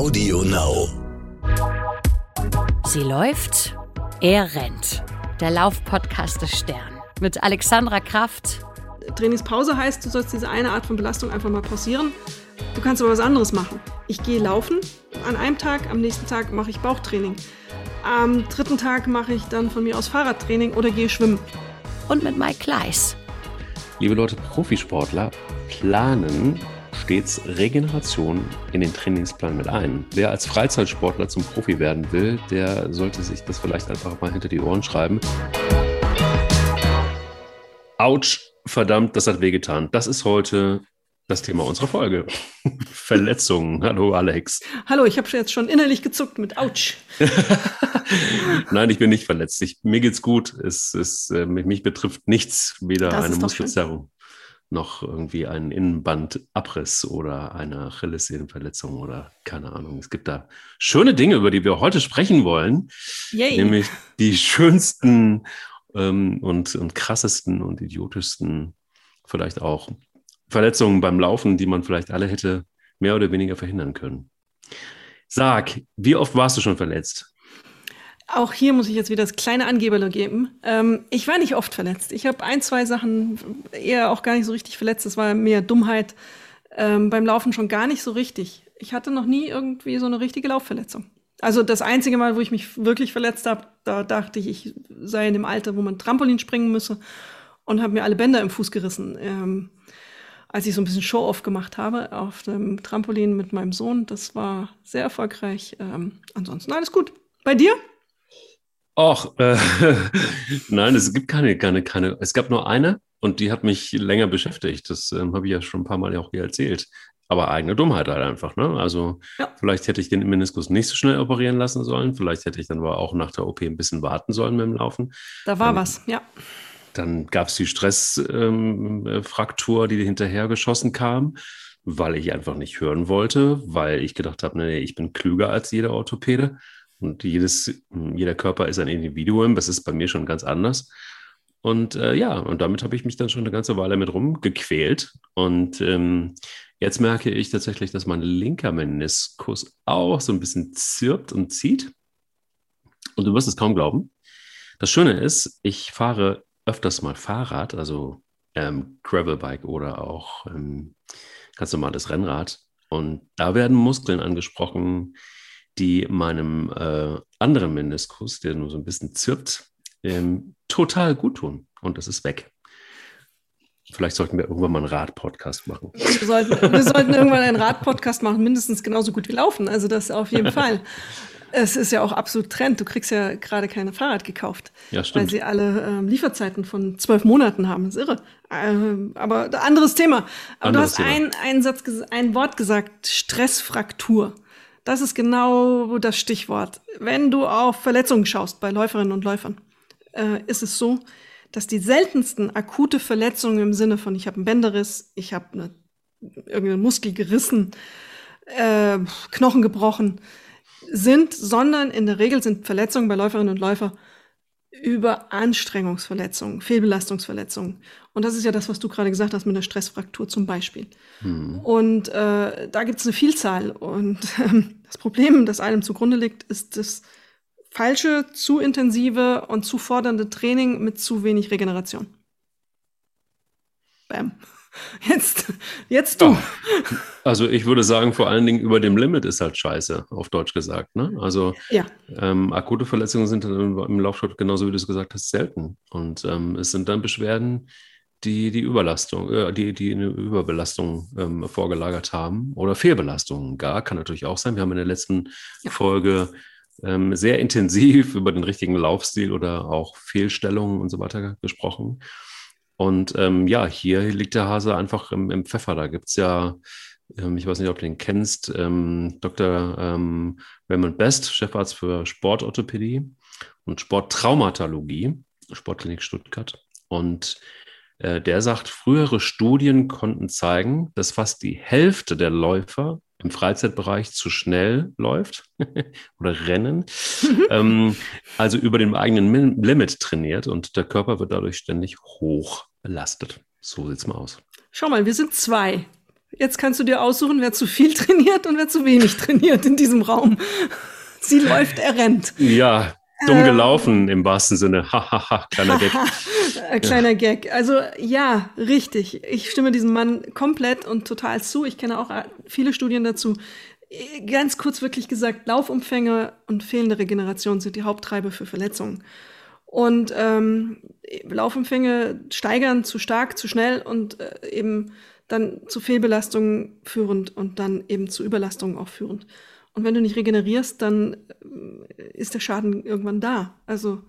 Audio Now. Sie läuft, er rennt. Der Laufpodcast des Stern. Mit Alexandra Kraft. Trainingspause heißt, du sollst diese eine Art von Belastung einfach mal pausieren. Du kannst aber was anderes machen. Ich gehe laufen an einem Tag, am nächsten Tag mache ich Bauchtraining. Am dritten Tag mache ich dann von mir aus Fahrradtraining oder gehe schwimmen. Und mit Mike Kleiss. Liebe Leute, Profisportler planen stets Regeneration in den Trainingsplan mit ein. Wer als Freizeitsportler zum Profi werden will, der sollte sich das vielleicht einfach mal hinter die Ohren schreiben. Autsch, verdammt, das hat wehgetan. Das ist heute das Thema unserer Folge. Verletzungen. Hallo Alex. Hallo, ich habe jetzt schon innerlich gezuckt mit Autsch. Nein, ich bin nicht verletzt. Ich, mir geht's gut. Es, es, äh, mich betrifft nichts, weder das eine Muskelzerrung noch irgendwie ein Innenbandabriss oder eine Achillessehnenverletzung oder keine Ahnung. Es gibt da schöne Dinge, über die wir heute sprechen wollen. Yay. Nämlich die schönsten ähm, und, und krassesten und idiotischsten vielleicht auch Verletzungen beim Laufen, die man vielleicht alle hätte mehr oder weniger verhindern können. Sag, wie oft warst du schon verletzt? Auch hier muss ich jetzt wieder das kleine Angeberle geben. Ähm, ich war nicht oft verletzt. Ich habe ein, zwei Sachen eher auch gar nicht so richtig verletzt. Das war mehr Dummheit. Ähm, beim Laufen schon gar nicht so richtig. Ich hatte noch nie irgendwie so eine richtige Laufverletzung. Also das einzige Mal, wo ich mich wirklich verletzt habe, da dachte ich, ich sei in dem Alter, wo man Trampolin springen müsse und habe mir alle Bänder im Fuß gerissen. Ähm, als ich so ein bisschen Show-off gemacht habe auf dem Trampolin mit meinem Sohn. Das war sehr erfolgreich. Ähm, ansonsten alles gut. Bei dir? Och, äh, nein, es gibt keine, keine, keine. Es gab nur eine und die hat mich länger beschäftigt. Das ähm, habe ich ja schon ein paar Mal auch hier erzählt. Aber eigene Dummheit halt einfach. Ne? Also ja. vielleicht hätte ich den Meniskus nicht so schnell operieren lassen sollen. Vielleicht hätte ich dann aber auch nach der OP ein bisschen warten sollen mit dem Laufen. Da war ähm, was, ja. Dann gab es die Stressfraktur, ähm, die hinterher geschossen kam, weil ich einfach nicht hören wollte, weil ich gedacht habe, nee, ich bin klüger als jeder Orthopäde. Und jedes, jeder Körper ist ein Individuum. Das ist bei mir schon ganz anders. Und äh, ja, und damit habe ich mich dann schon eine ganze Weile mit rumgequält. Und ähm, jetzt merke ich tatsächlich, dass mein linker Meniskus auch so ein bisschen zirpt und zieht. Und du wirst es kaum glauben. Das Schöne ist, ich fahre öfters mal Fahrrad, also ähm, Gravelbike oder auch ähm, ganz normales Rennrad. Und da werden Muskeln angesprochen, die meinem äh, anderen Meniskus, der nur so ein bisschen zirpt, ähm, total gut tun. Und das ist weg. Vielleicht sollten wir irgendwann mal einen Rad-Podcast machen. Wir sollten, wir sollten irgendwann einen Rad-Podcast machen, mindestens genauso gut wie laufen. Also das auf jeden Fall. Es ist ja auch absolut Trend. Du kriegst ja gerade keine Fahrrad gekauft. Ja. Weil sie alle ähm, Lieferzeiten von zwölf Monaten haben. Das ist irre. Ähm, aber anderes Thema. Aber anderes du hast Thema. ein, einen Satz, ein Wort gesagt, Stressfraktur. Das ist genau das Stichwort. Wenn du auf Verletzungen schaust bei Läuferinnen und Läufern, äh, ist es so, dass die seltensten akute Verletzungen im Sinne von ich habe einen Bänderriss, ich habe eine, irgendeinen Muskel gerissen, äh, Knochen gebrochen, sind, sondern in der Regel sind Verletzungen bei Läuferinnen und Läufern über Anstrengungsverletzungen, Fehlbelastungsverletzungen. Und das ist ja das, was du gerade gesagt hast mit der Stressfraktur zum Beispiel. Hm. Und äh, da gibt es eine Vielzahl. Und äh, das Problem, das einem zugrunde liegt, ist das falsche, zu intensive und zu fordernde Training mit zu wenig Regeneration. Bam. Jetzt, jetzt du. Ja. Also ich würde sagen, vor allen Dingen über dem Limit ist halt scheiße, auf Deutsch gesagt. Ne? Also ja. ähm, akute Verletzungen sind im Laufsport, genauso wie du es gesagt hast, selten. Und ähm, es sind dann Beschwerden, die die Überlastung, äh, die, die eine Überbelastung ähm, vorgelagert haben oder Fehlbelastungen gar, kann natürlich auch sein. Wir haben in der letzten ja. Folge ähm, sehr intensiv über den richtigen Laufstil oder auch Fehlstellungen und so weiter gesprochen. Und ähm, ja, hier liegt der Hase einfach im, im Pfeffer. Da gibt es ja, ähm, ich weiß nicht, ob du den kennst, ähm, Dr. Ähm, Raymond Best, Chefarzt für Sportorthopädie und Sporttraumatologie, Sportklinik Stuttgart. Und äh, der sagt, frühere Studien konnten zeigen, dass fast die Hälfte der Läufer im Freizeitbereich zu schnell läuft oder rennen, ähm, also über dem eigenen Limit trainiert und der Körper wird dadurch ständig hoch belastet. So sieht's mal aus. Schau mal, wir sind zwei. Jetzt kannst du dir aussuchen, wer zu viel trainiert und wer zu wenig trainiert in diesem Raum. Sie läuft, er rennt. Ja, dumm ähm, gelaufen im wahrsten Sinne. Hahaha, kleiner Gag. kleiner Gag. Also ja, richtig. Ich stimme diesem Mann komplett und total zu. Ich kenne auch viele Studien dazu. Ganz kurz wirklich gesagt, Laufumfänge und fehlende Regeneration sind die Haupttreiber für Verletzungen. Und ähm, Laufumfänge steigern zu stark, zu schnell und äh, eben dann zu Fehlbelastungen führend und dann eben zu Überlastungen auch führend. Und wenn du nicht regenerierst, dann äh, ist der Schaden irgendwann da. Also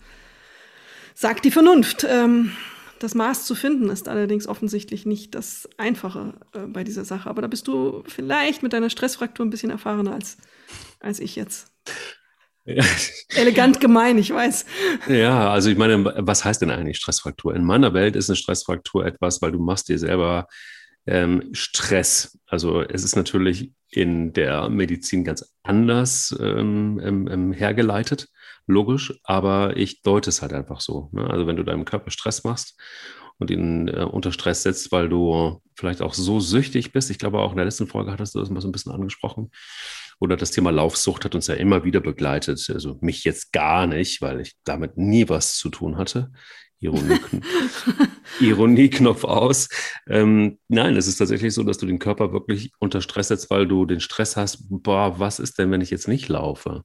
sagt die Vernunft. Ähm, das Maß zu finden ist allerdings offensichtlich nicht das Einfache äh, bei dieser Sache. Aber da bist du vielleicht mit deiner Stressfraktur ein bisschen erfahrener als, als ich jetzt. Elegant gemein, ich weiß. Ja, also ich meine, was heißt denn eigentlich Stressfraktur? In meiner Welt ist eine Stressfraktur etwas, weil du machst dir selber ähm, Stress. Also es ist natürlich in der Medizin ganz anders ähm, ähm, ähm, hergeleitet, logisch, aber ich deute es halt einfach so. Ne? Also wenn du deinem Körper Stress machst und ihn äh, unter Stress setzt, weil du vielleicht auch so süchtig bist, ich glaube auch in der letzten Folge hattest du das mal so ein bisschen angesprochen, oder das Thema Laufsucht hat uns ja immer wieder begleitet. Also mich jetzt gar nicht, weil ich damit nie was zu tun hatte. Ironie, Ironieknopf aus. Ähm, nein, es ist tatsächlich so, dass du den Körper wirklich unter Stress setzt, weil du den Stress hast, boah, was ist denn, wenn ich jetzt nicht laufe?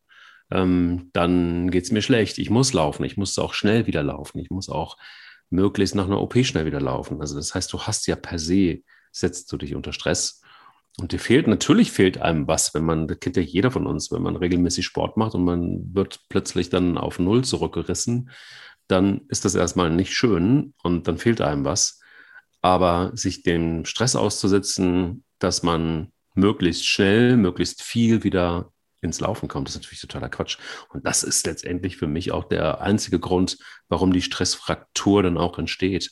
Ähm, dann geht es mir schlecht. Ich muss laufen. Ich muss auch schnell wieder laufen. Ich muss auch möglichst nach einer OP schnell wieder laufen. Also das heißt, du hast ja per se, setzt du dich unter Stress. Und dir fehlt, natürlich fehlt einem was, wenn man, das kennt ja jeder von uns, wenn man regelmäßig Sport macht und man wird plötzlich dann auf Null zurückgerissen dann ist das erstmal nicht schön und dann fehlt einem was. Aber sich dem Stress auszusetzen, dass man möglichst schnell, möglichst viel wieder ins Laufen kommt, ist natürlich totaler Quatsch. Und das ist letztendlich für mich auch der einzige Grund, warum die Stressfraktur dann auch entsteht.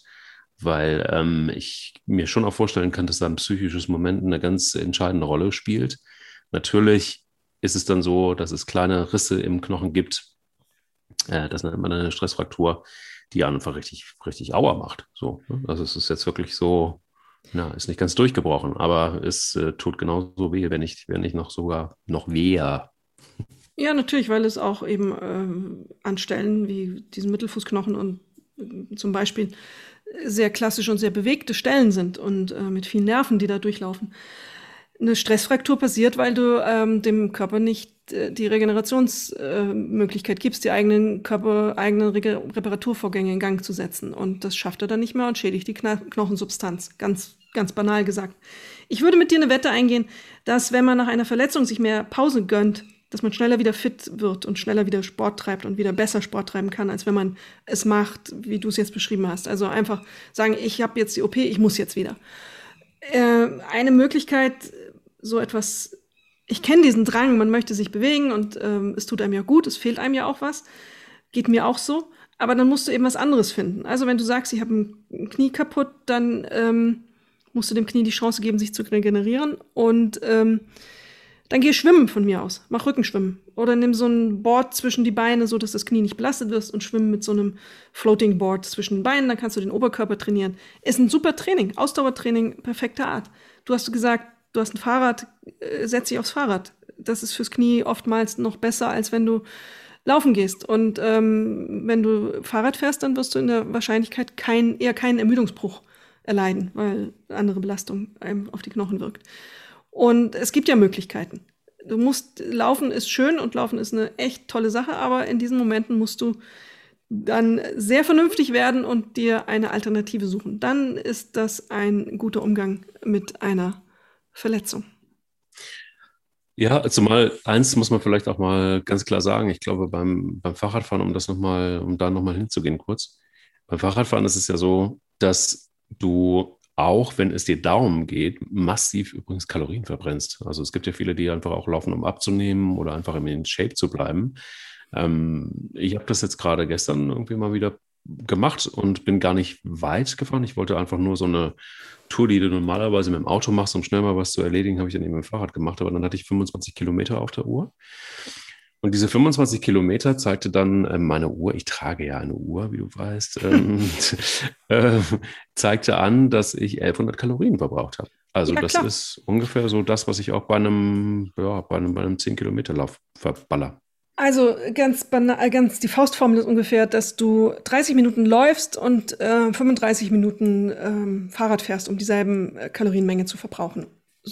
Weil ähm, ich mir schon auch vorstellen kann, dass da ein psychisches Moment eine ganz entscheidende Rolle spielt. Natürlich ist es dann so, dass es kleine Risse im Knochen gibt, äh, das nennt man eine Stressfraktur, die einfach richtig, richtig Auer macht. So, ne? Also es ist jetzt wirklich so, na, ist nicht ganz durchgebrochen, aber es äh, tut genauso weh, wenn nicht, wenn nicht noch sogar noch weher. Ja, natürlich, weil es auch eben ähm, an Stellen wie diesen Mittelfußknochen und äh, zum Beispiel sehr klassisch und sehr bewegte Stellen sind und äh, mit vielen Nerven, die da durchlaufen. Eine Stressfraktur passiert, weil du ähm, dem Körper nicht äh, die Regenerationsmöglichkeit gibst, die eigenen Körper, eigenen Re Reparaturvorgänge in Gang zu setzen. Und das schafft er dann nicht mehr und schädigt die Kno Knochensubstanz. Ganz, ganz banal gesagt. Ich würde mit dir eine Wette eingehen, dass wenn man nach einer Verletzung sich mehr Pause gönnt, dass man schneller wieder fit wird und schneller wieder Sport treibt und wieder besser Sport treiben kann, als wenn man es macht, wie du es jetzt beschrieben hast. Also einfach sagen, ich habe jetzt die OP, ich muss jetzt wieder. Äh, eine Möglichkeit, so etwas ich kenne diesen Drang, man möchte sich bewegen und ähm, es tut einem ja gut, es fehlt einem ja auch was. Geht mir auch so. Aber dann musst du eben was anderes finden. Also wenn du sagst, ich habe ein Knie kaputt, dann ähm, musst du dem Knie die Chance geben, sich zu regenerieren. Und ähm, dann geh schwimmen von mir aus. Mach Rückenschwimmen. Oder nimm so ein Board zwischen die Beine, so dass das Knie nicht belastet wird und schwimmen mit so einem Floating Board zwischen den Beinen. Dann kannst du den Oberkörper trainieren. Ist ein super Training. Ausdauertraining, perfekter Art. Du hast gesagt, du hast ein Fahrrad, äh, setz dich aufs Fahrrad. Das ist fürs Knie oftmals noch besser, als wenn du laufen gehst. Und ähm, wenn du Fahrrad fährst, dann wirst du in der Wahrscheinlichkeit kein, eher keinen Ermüdungsbruch erleiden, weil andere Belastung einem auf die Knochen wirkt. Und es gibt ja Möglichkeiten. Du musst, Laufen ist schön und Laufen ist eine echt tolle Sache, aber in diesen Momenten musst du dann sehr vernünftig werden und dir eine Alternative suchen. Dann ist das ein guter Umgang mit einer Verletzung. Ja, zumal eins muss man vielleicht auch mal ganz klar sagen. Ich glaube, beim, beim Fahrradfahren, um das nochmal, um da nochmal hinzugehen kurz. Beim Fahrradfahren ist es ja so, dass du auch, wenn es dir darum geht, massiv übrigens Kalorien verbrennst. Also es gibt ja viele, die einfach auch laufen, um abzunehmen oder einfach in Shape zu bleiben. Ähm, ich habe das jetzt gerade gestern irgendwie mal wieder gemacht und bin gar nicht weit gefahren. Ich wollte einfach nur so eine Tour, die du normalerweise mit dem Auto machst, um schnell mal was zu erledigen, habe ich dann eben mit dem Fahrrad gemacht. Aber dann hatte ich 25 Kilometer auf der Uhr. Und diese 25 Kilometer zeigte dann äh, meine Uhr, ich trage ja eine Uhr, wie du weißt, ähm, äh, zeigte an, dass ich 1100 Kalorien verbraucht habe. Also ja, das klar. ist ungefähr so das, was ich auch bei einem, ja, bei einem, bei einem 10-Kilometer-Lauf verballer. Also ganz banal, ganz die Faustformel ist ungefähr, dass du 30 Minuten läufst und äh, 35 Minuten ähm, Fahrrad fährst, um dieselben äh, Kalorienmenge zu verbrauchen.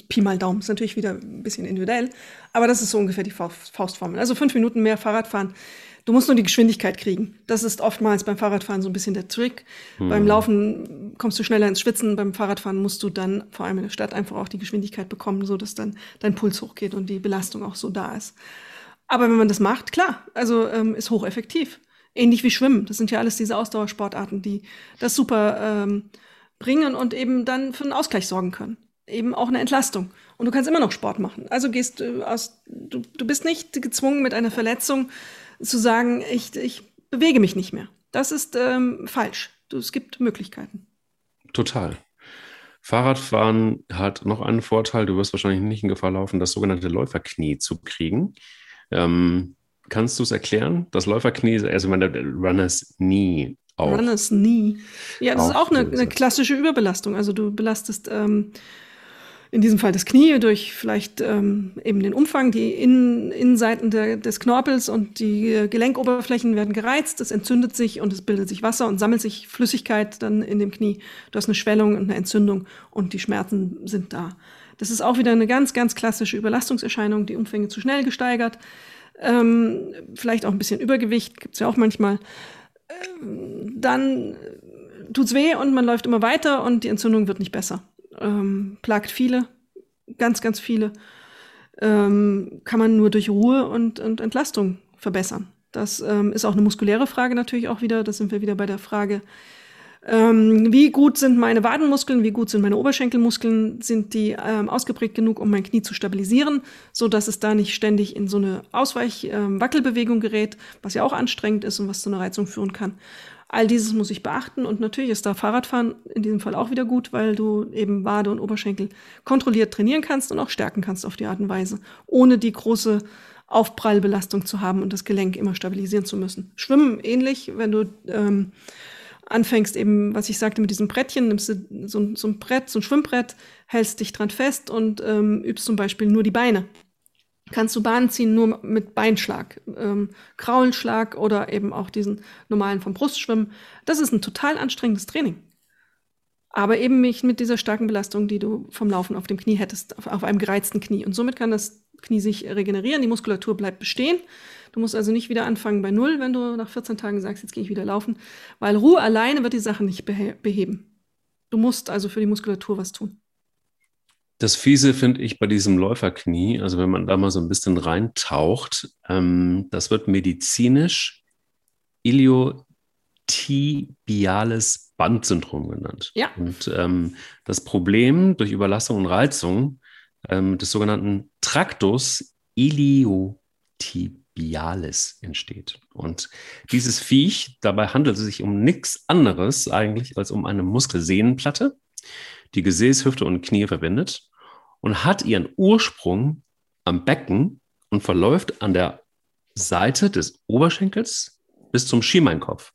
Pi mal Daumen ist natürlich wieder ein bisschen individuell, aber das ist so ungefähr die Faustformel. Also fünf Minuten mehr Fahrrad fahren. Du musst nur die Geschwindigkeit kriegen. Das ist oftmals beim Fahrradfahren so ein bisschen der Trick. Hm. Beim Laufen kommst du schneller ins Schwitzen. Beim Fahrradfahren musst du dann vor allem in der Stadt einfach auch die Geschwindigkeit bekommen, so dass dann dein Puls hochgeht und die Belastung auch so da ist. Aber wenn man das macht, klar, also ähm, ist hocheffektiv. Ähnlich wie Schwimmen. Das sind ja alles diese Ausdauersportarten, die das super ähm, bringen und eben dann für einen Ausgleich sorgen können. Eben auch eine Entlastung. Und du kannst immer noch Sport machen. Also gehst du aus, du, du bist nicht gezwungen mit einer Verletzung zu sagen, ich, ich bewege mich nicht mehr. Das ist ähm, falsch. Du, es gibt Möglichkeiten. Total. Fahrradfahren hat noch einen Vorteil, du wirst wahrscheinlich nicht in Gefahr laufen, das sogenannte Läuferknie zu kriegen. Ähm, kannst du es erklären? Das Läuferknie, also meine Runners Knee. Auch. Runners Knee. Ja, das ist auch eine, eine, klassische Überbelastung. Also du belastest ähm, in diesem Fall das Knie durch vielleicht ähm, eben den Umfang, die Innen Innenseiten der, des Knorpels und die Gelenkoberflächen werden gereizt, es entzündet sich und es bildet sich Wasser und sammelt sich Flüssigkeit dann in dem Knie. Du hast eine Schwellung und eine Entzündung und die Schmerzen sind da. Das ist auch wieder eine ganz, ganz klassische Überlastungserscheinung, die Umfänge zu schnell gesteigert. Ähm, vielleicht auch ein bisschen Übergewicht, gibt es ja auch manchmal. Ähm, dann tut's weh und man läuft immer weiter und die Entzündung wird nicht besser. Ähm, plagt viele, ganz, ganz viele. Ähm, kann man nur durch Ruhe und, und Entlastung verbessern. Das ähm, ist auch eine muskuläre Frage natürlich auch wieder. Da sind wir wieder bei der Frage, ähm, wie gut sind meine Wadenmuskeln, wie gut sind meine Oberschenkelmuskeln, sind die ähm, ausgeprägt genug, um mein Knie zu stabilisieren, so dass es da nicht ständig in so eine Ausweich-Wackelbewegung ähm, gerät, was ja auch anstrengend ist und was zu einer Reizung führen kann. All dieses muss ich beachten und natürlich ist da Fahrradfahren in diesem Fall auch wieder gut, weil du eben Wade und Oberschenkel kontrolliert trainieren kannst und auch stärken kannst auf die Art und Weise, ohne die große Aufprallbelastung zu haben und das Gelenk immer stabilisieren zu müssen. Schwimmen ähnlich, wenn du ähm, anfängst eben, was ich sagte, mit diesem Brettchen, nimmst du so, so ein Brett, so ein Schwimmbrett, hältst dich dran fest und ähm, übst zum Beispiel nur die Beine. Kannst du Bahnen ziehen nur mit Beinschlag, ähm, Kraulschlag oder eben auch diesen normalen vom Brustschwimmen. Das ist ein total anstrengendes Training. Aber eben nicht mit dieser starken Belastung, die du vom Laufen auf dem Knie hättest, auf, auf einem gereizten Knie. Und somit kann das Knie sich regenerieren, die Muskulatur bleibt bestehen Du musst also nicht wieder anfangen bei Null, wenn du nach 14 Tagen sagst, jetzt gehe ich wieder laufen, weil Ruhe alleine wird die Sache nicht beheben. Du musst also für die Muskulatur was tun. Das Fiese finde ich bei diesem Läuferknie, also wenn man da mal so ein bisschen reintaucht, ähm, das wird medizinisch iliotibiales Bandsyndrom genannt. Ja. Und ähm, das Problem durch Überlastung und Reizung ähm, des sogenannten Tractus iliotibialis Bialis entsteht. Und dieses Viech, dabei handelt es sich um nichts anderes eigentlich als um eine Muskelsehnenplatte, die Gesäß, Hüfte und Knie verbindet und hat ihren Ursprung am Becken und verläuft an der Seite des Oberschenkels bis zum Schienbeinkopf.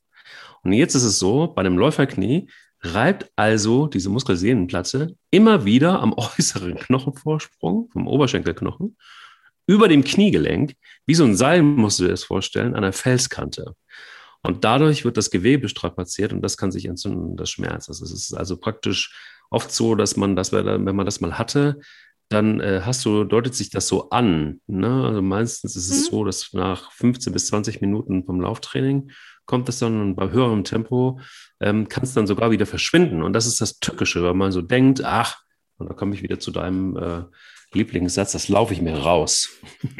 Und jetzt ist es so, bei dem Läuferknie reibt also diese Muskelsehnenplatte immer wieder am äußeren Knochenvorsprung vom Oberschenkelknochen über dem Kniegelenk, wie so ein Seil musst du dir das vorstellen, an der Felskante. Und dadurch wird das Gewebe strapaziert und das kann sich entzünden, das Schmerz. Also es ist also praktisch oft so, dass man das, wenn man das mal hatte, dann äh, hast du, deutet sich das so an. Ne? Also meistens ist es mhm. so, dass nach 15 bis 20 Minuten vom Lauftraining kommt es dann und bei höherem Tempo ähm, kann es dann sogar wieder verschwinden. Und das ist das Tückische, weil man so denkt, ach, und da komme ich wieder zu deinem äh, Lieblingssatz, das laufe ich mir raus.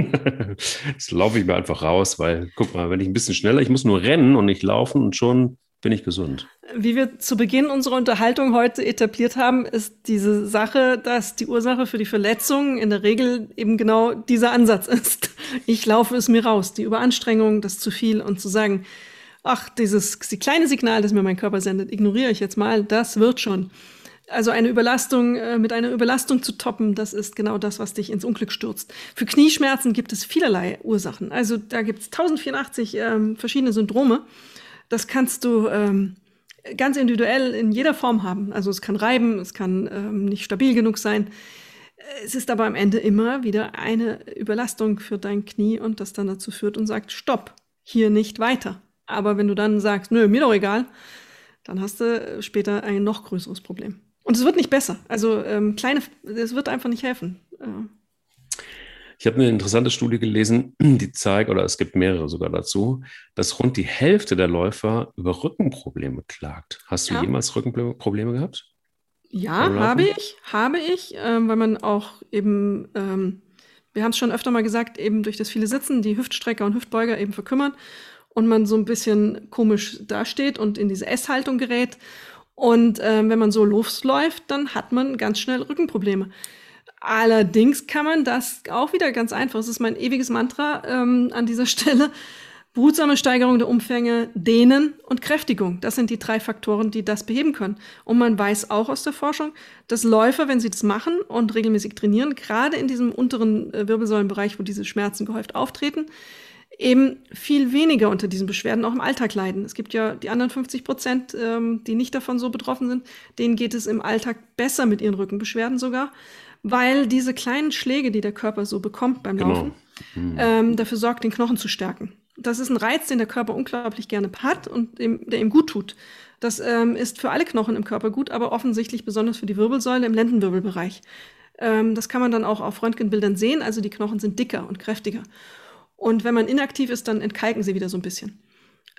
das laufe ich mir einfach raus, weil, guck mal, wenn ich ein bisschen schneller, ich muss nur rennen und nicht laufen und schon bin ich gesund. Wie wir zu Beginn unserer Unterhaltung heute etabliert haben, ist diese Sache, dass die Ursache für die Verletzung in der Regel eben genau dieser Ansatz ist. Ich laufe es mir raus. Die Überanstrengung, das zu viel und zu sagen, ach, dieses die kleine Signal, das mir mein Körper sendet, ignoriere ich jetzt mal, das wird schon. Also eine Überlastung äh, mit einer Überlastung zu toppen, das ist genau das, was dich ins Unglück stürzt. Für Knieschmerzen gibt es vielerlei Ursachen. Also da gibt es 1084 ähm, verschiedene Syndrome. Das kannst du ähm, ganz individuell in jeder Form haben. Also es kann reiben, es kann ähm, nicht stabil genug sein. Es ist aber am Ende immer wieder eine Überlastung für dein Knie und das dann dazu führt und sagt, stopp, hier nicht weiter. Aber wenn du dann sagst, nö, mir doch egal, dann hast du später ein noch größeres Problem. Und es wird nicht besser. Also ähm, kleine, es wird einfach nicht helfen. Äh, ich habe eine interessante Studie gelesen, die zeigt, oder es gibt mehrere sogar dazu, dass rund die Hälfte der Läufer über Rückenprobleme klagt. Hast du ja. jemals Rückenprobleme gehabt? Ja, habe ich, habe ich, ähm, weil man auch eben, ähm, wir haben es schon öfter mal gesagt, eben durch das viele Sitzen die Hüftstrecker und Hüftbeuger eben verkümmern und man so ein bisschen komisch dasteht und in diese S-Haltung gerät. Und ähm, wenn man so losläuft, dann hat man ganz schnell Rückenprobleme. Allerdings kann man das auch wieder ganz einfach, das ist mein ewiges Mantra ähm, an dieser Stelle, behutsame Steigerung der Umfänge, Dehnen und Kräftigung. Das sind die drei Faktoren, die das beheben können. Und man weiß auch aus der Forschung, dass Läufer, wenn sie das machen und regelmäßig trainieren, gerade in diesem unteren äh, Wirbelsäulenbereich, wo diese Schmerzen gehäuft auftreten, eben viel weniger unter diesen Beschwerden auch im Alltag leiden. Es gibt ja die anderen 50 Prozent, ähm, die nicht davon so betroffen sind, denen geht es im Alltag besser mit ihren Rückenbeschwerden sogar weil diese kleinen Schläge, die der Körper so bekommt beim genau. Laufen, mhm. ähm, dafür sorgt, den Knochen zu stärken. Das ist ein Reiz, den der Körper unglaublich gerne hat und dem, der ihm gut tut. Das ähm, ist für alle Knochen im Körper gut, aber offensichtlich besonders für die Wirbelsäule im Lendenwirbelbereich. Ähm, das kann man dann auch auf Röntgenbildern sehen. Also die Knochen sind dicker und kräftiger. Und wenn man inaktiv ist, dann entkalken sie wieder so ein bisschen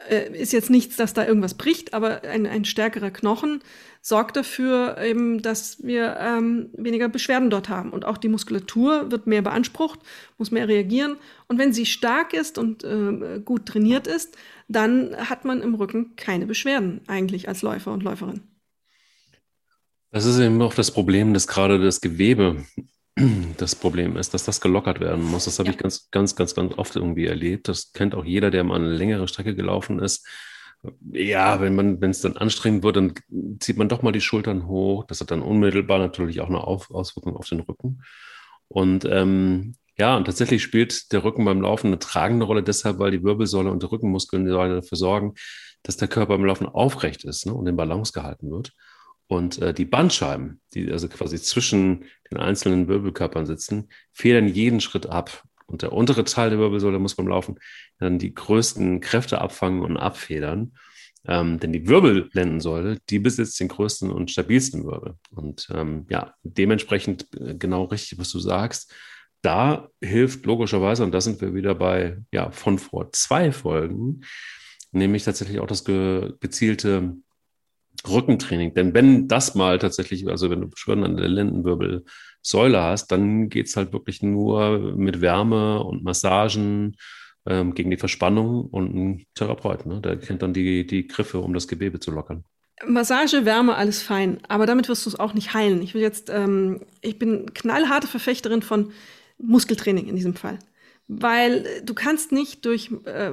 äh, ist jetzt nichts, dass da irgendwas bricht, aber ein, ein stärkerer Knochen sorgt dafür eben, dass wir ähm, weniger Beschwerden dort haben. Und auch die Muskulatur wird mehr beansprucht, muss mehr reagieren. Und wenn sie stark ist und äh, gut trainiert ist, dann hat man im Rücken keine Beschwerden eigentlich als Läufer und Läuferin. Das ist eben auch das Problem, dass gerade das Gewebe das Problem ist, dass das gelockert werden muss. Das habe ja. ich ganz, ganz, ganz, ganz oft irgendwie erlebt. Das kennt auch jeder, der mal eine längere Strecke gelaufen ist. Ja, wenn man, wenn es dann anstrengend wird, dann zieht man doch mal die Schultern hoch. Das hat dann unmittelbar natürlich auch eine auf Auswirkung auf den Rücken. Und ähm, ja, und tatsächlich spielt der Rücken beim Laufen eine tragende Rolle, deshalb, weil die Wirbelsäule und die Rückenmuskeln dafür sorgen, dass der Körper beim Laufen aufrecht ist ne, und in Balance gehalten wird. Und äh, die Bandscheiben, die also quasi zwischen den einzelnen Wirbelkörpern sitzen, federn jeden Schritt ab. Und der untere Teil der Wirbelsäule muss beim Laufen dann die größten Kräfte abfangen und abfedern. Ähm, denn die Wirbellendensäule, die besitzt den größten und stabilsten Wirbel. Und ähm, ja, dementsprechend äh, genau richtig, was du sagst. Da hilft logischerweise, und da sind wir wieder bei, ja, von vor zwei Folgen, nämlich tatsächlich auch das ge gezielte Rückentraining. Denn wenn das mal tatsächlich, also wenn du Beschwerden an der Lendenwirbelsäule hast, dann geht es halt wirklich nur mit Wärme und Massagen ähm, gegen die Verspannung und ein Therapeut, ne? der kennt dann die, die Griffe, um das Gewebe zu lockern. Massage, Wärme, alles fein. Aber damit wirst du es auch nicht heilen. Ich will jetzt, ähm, ich bin knallharte Verfechterin von Muskeltraining in diesem Fall. Weil du kannst nicht durch äh,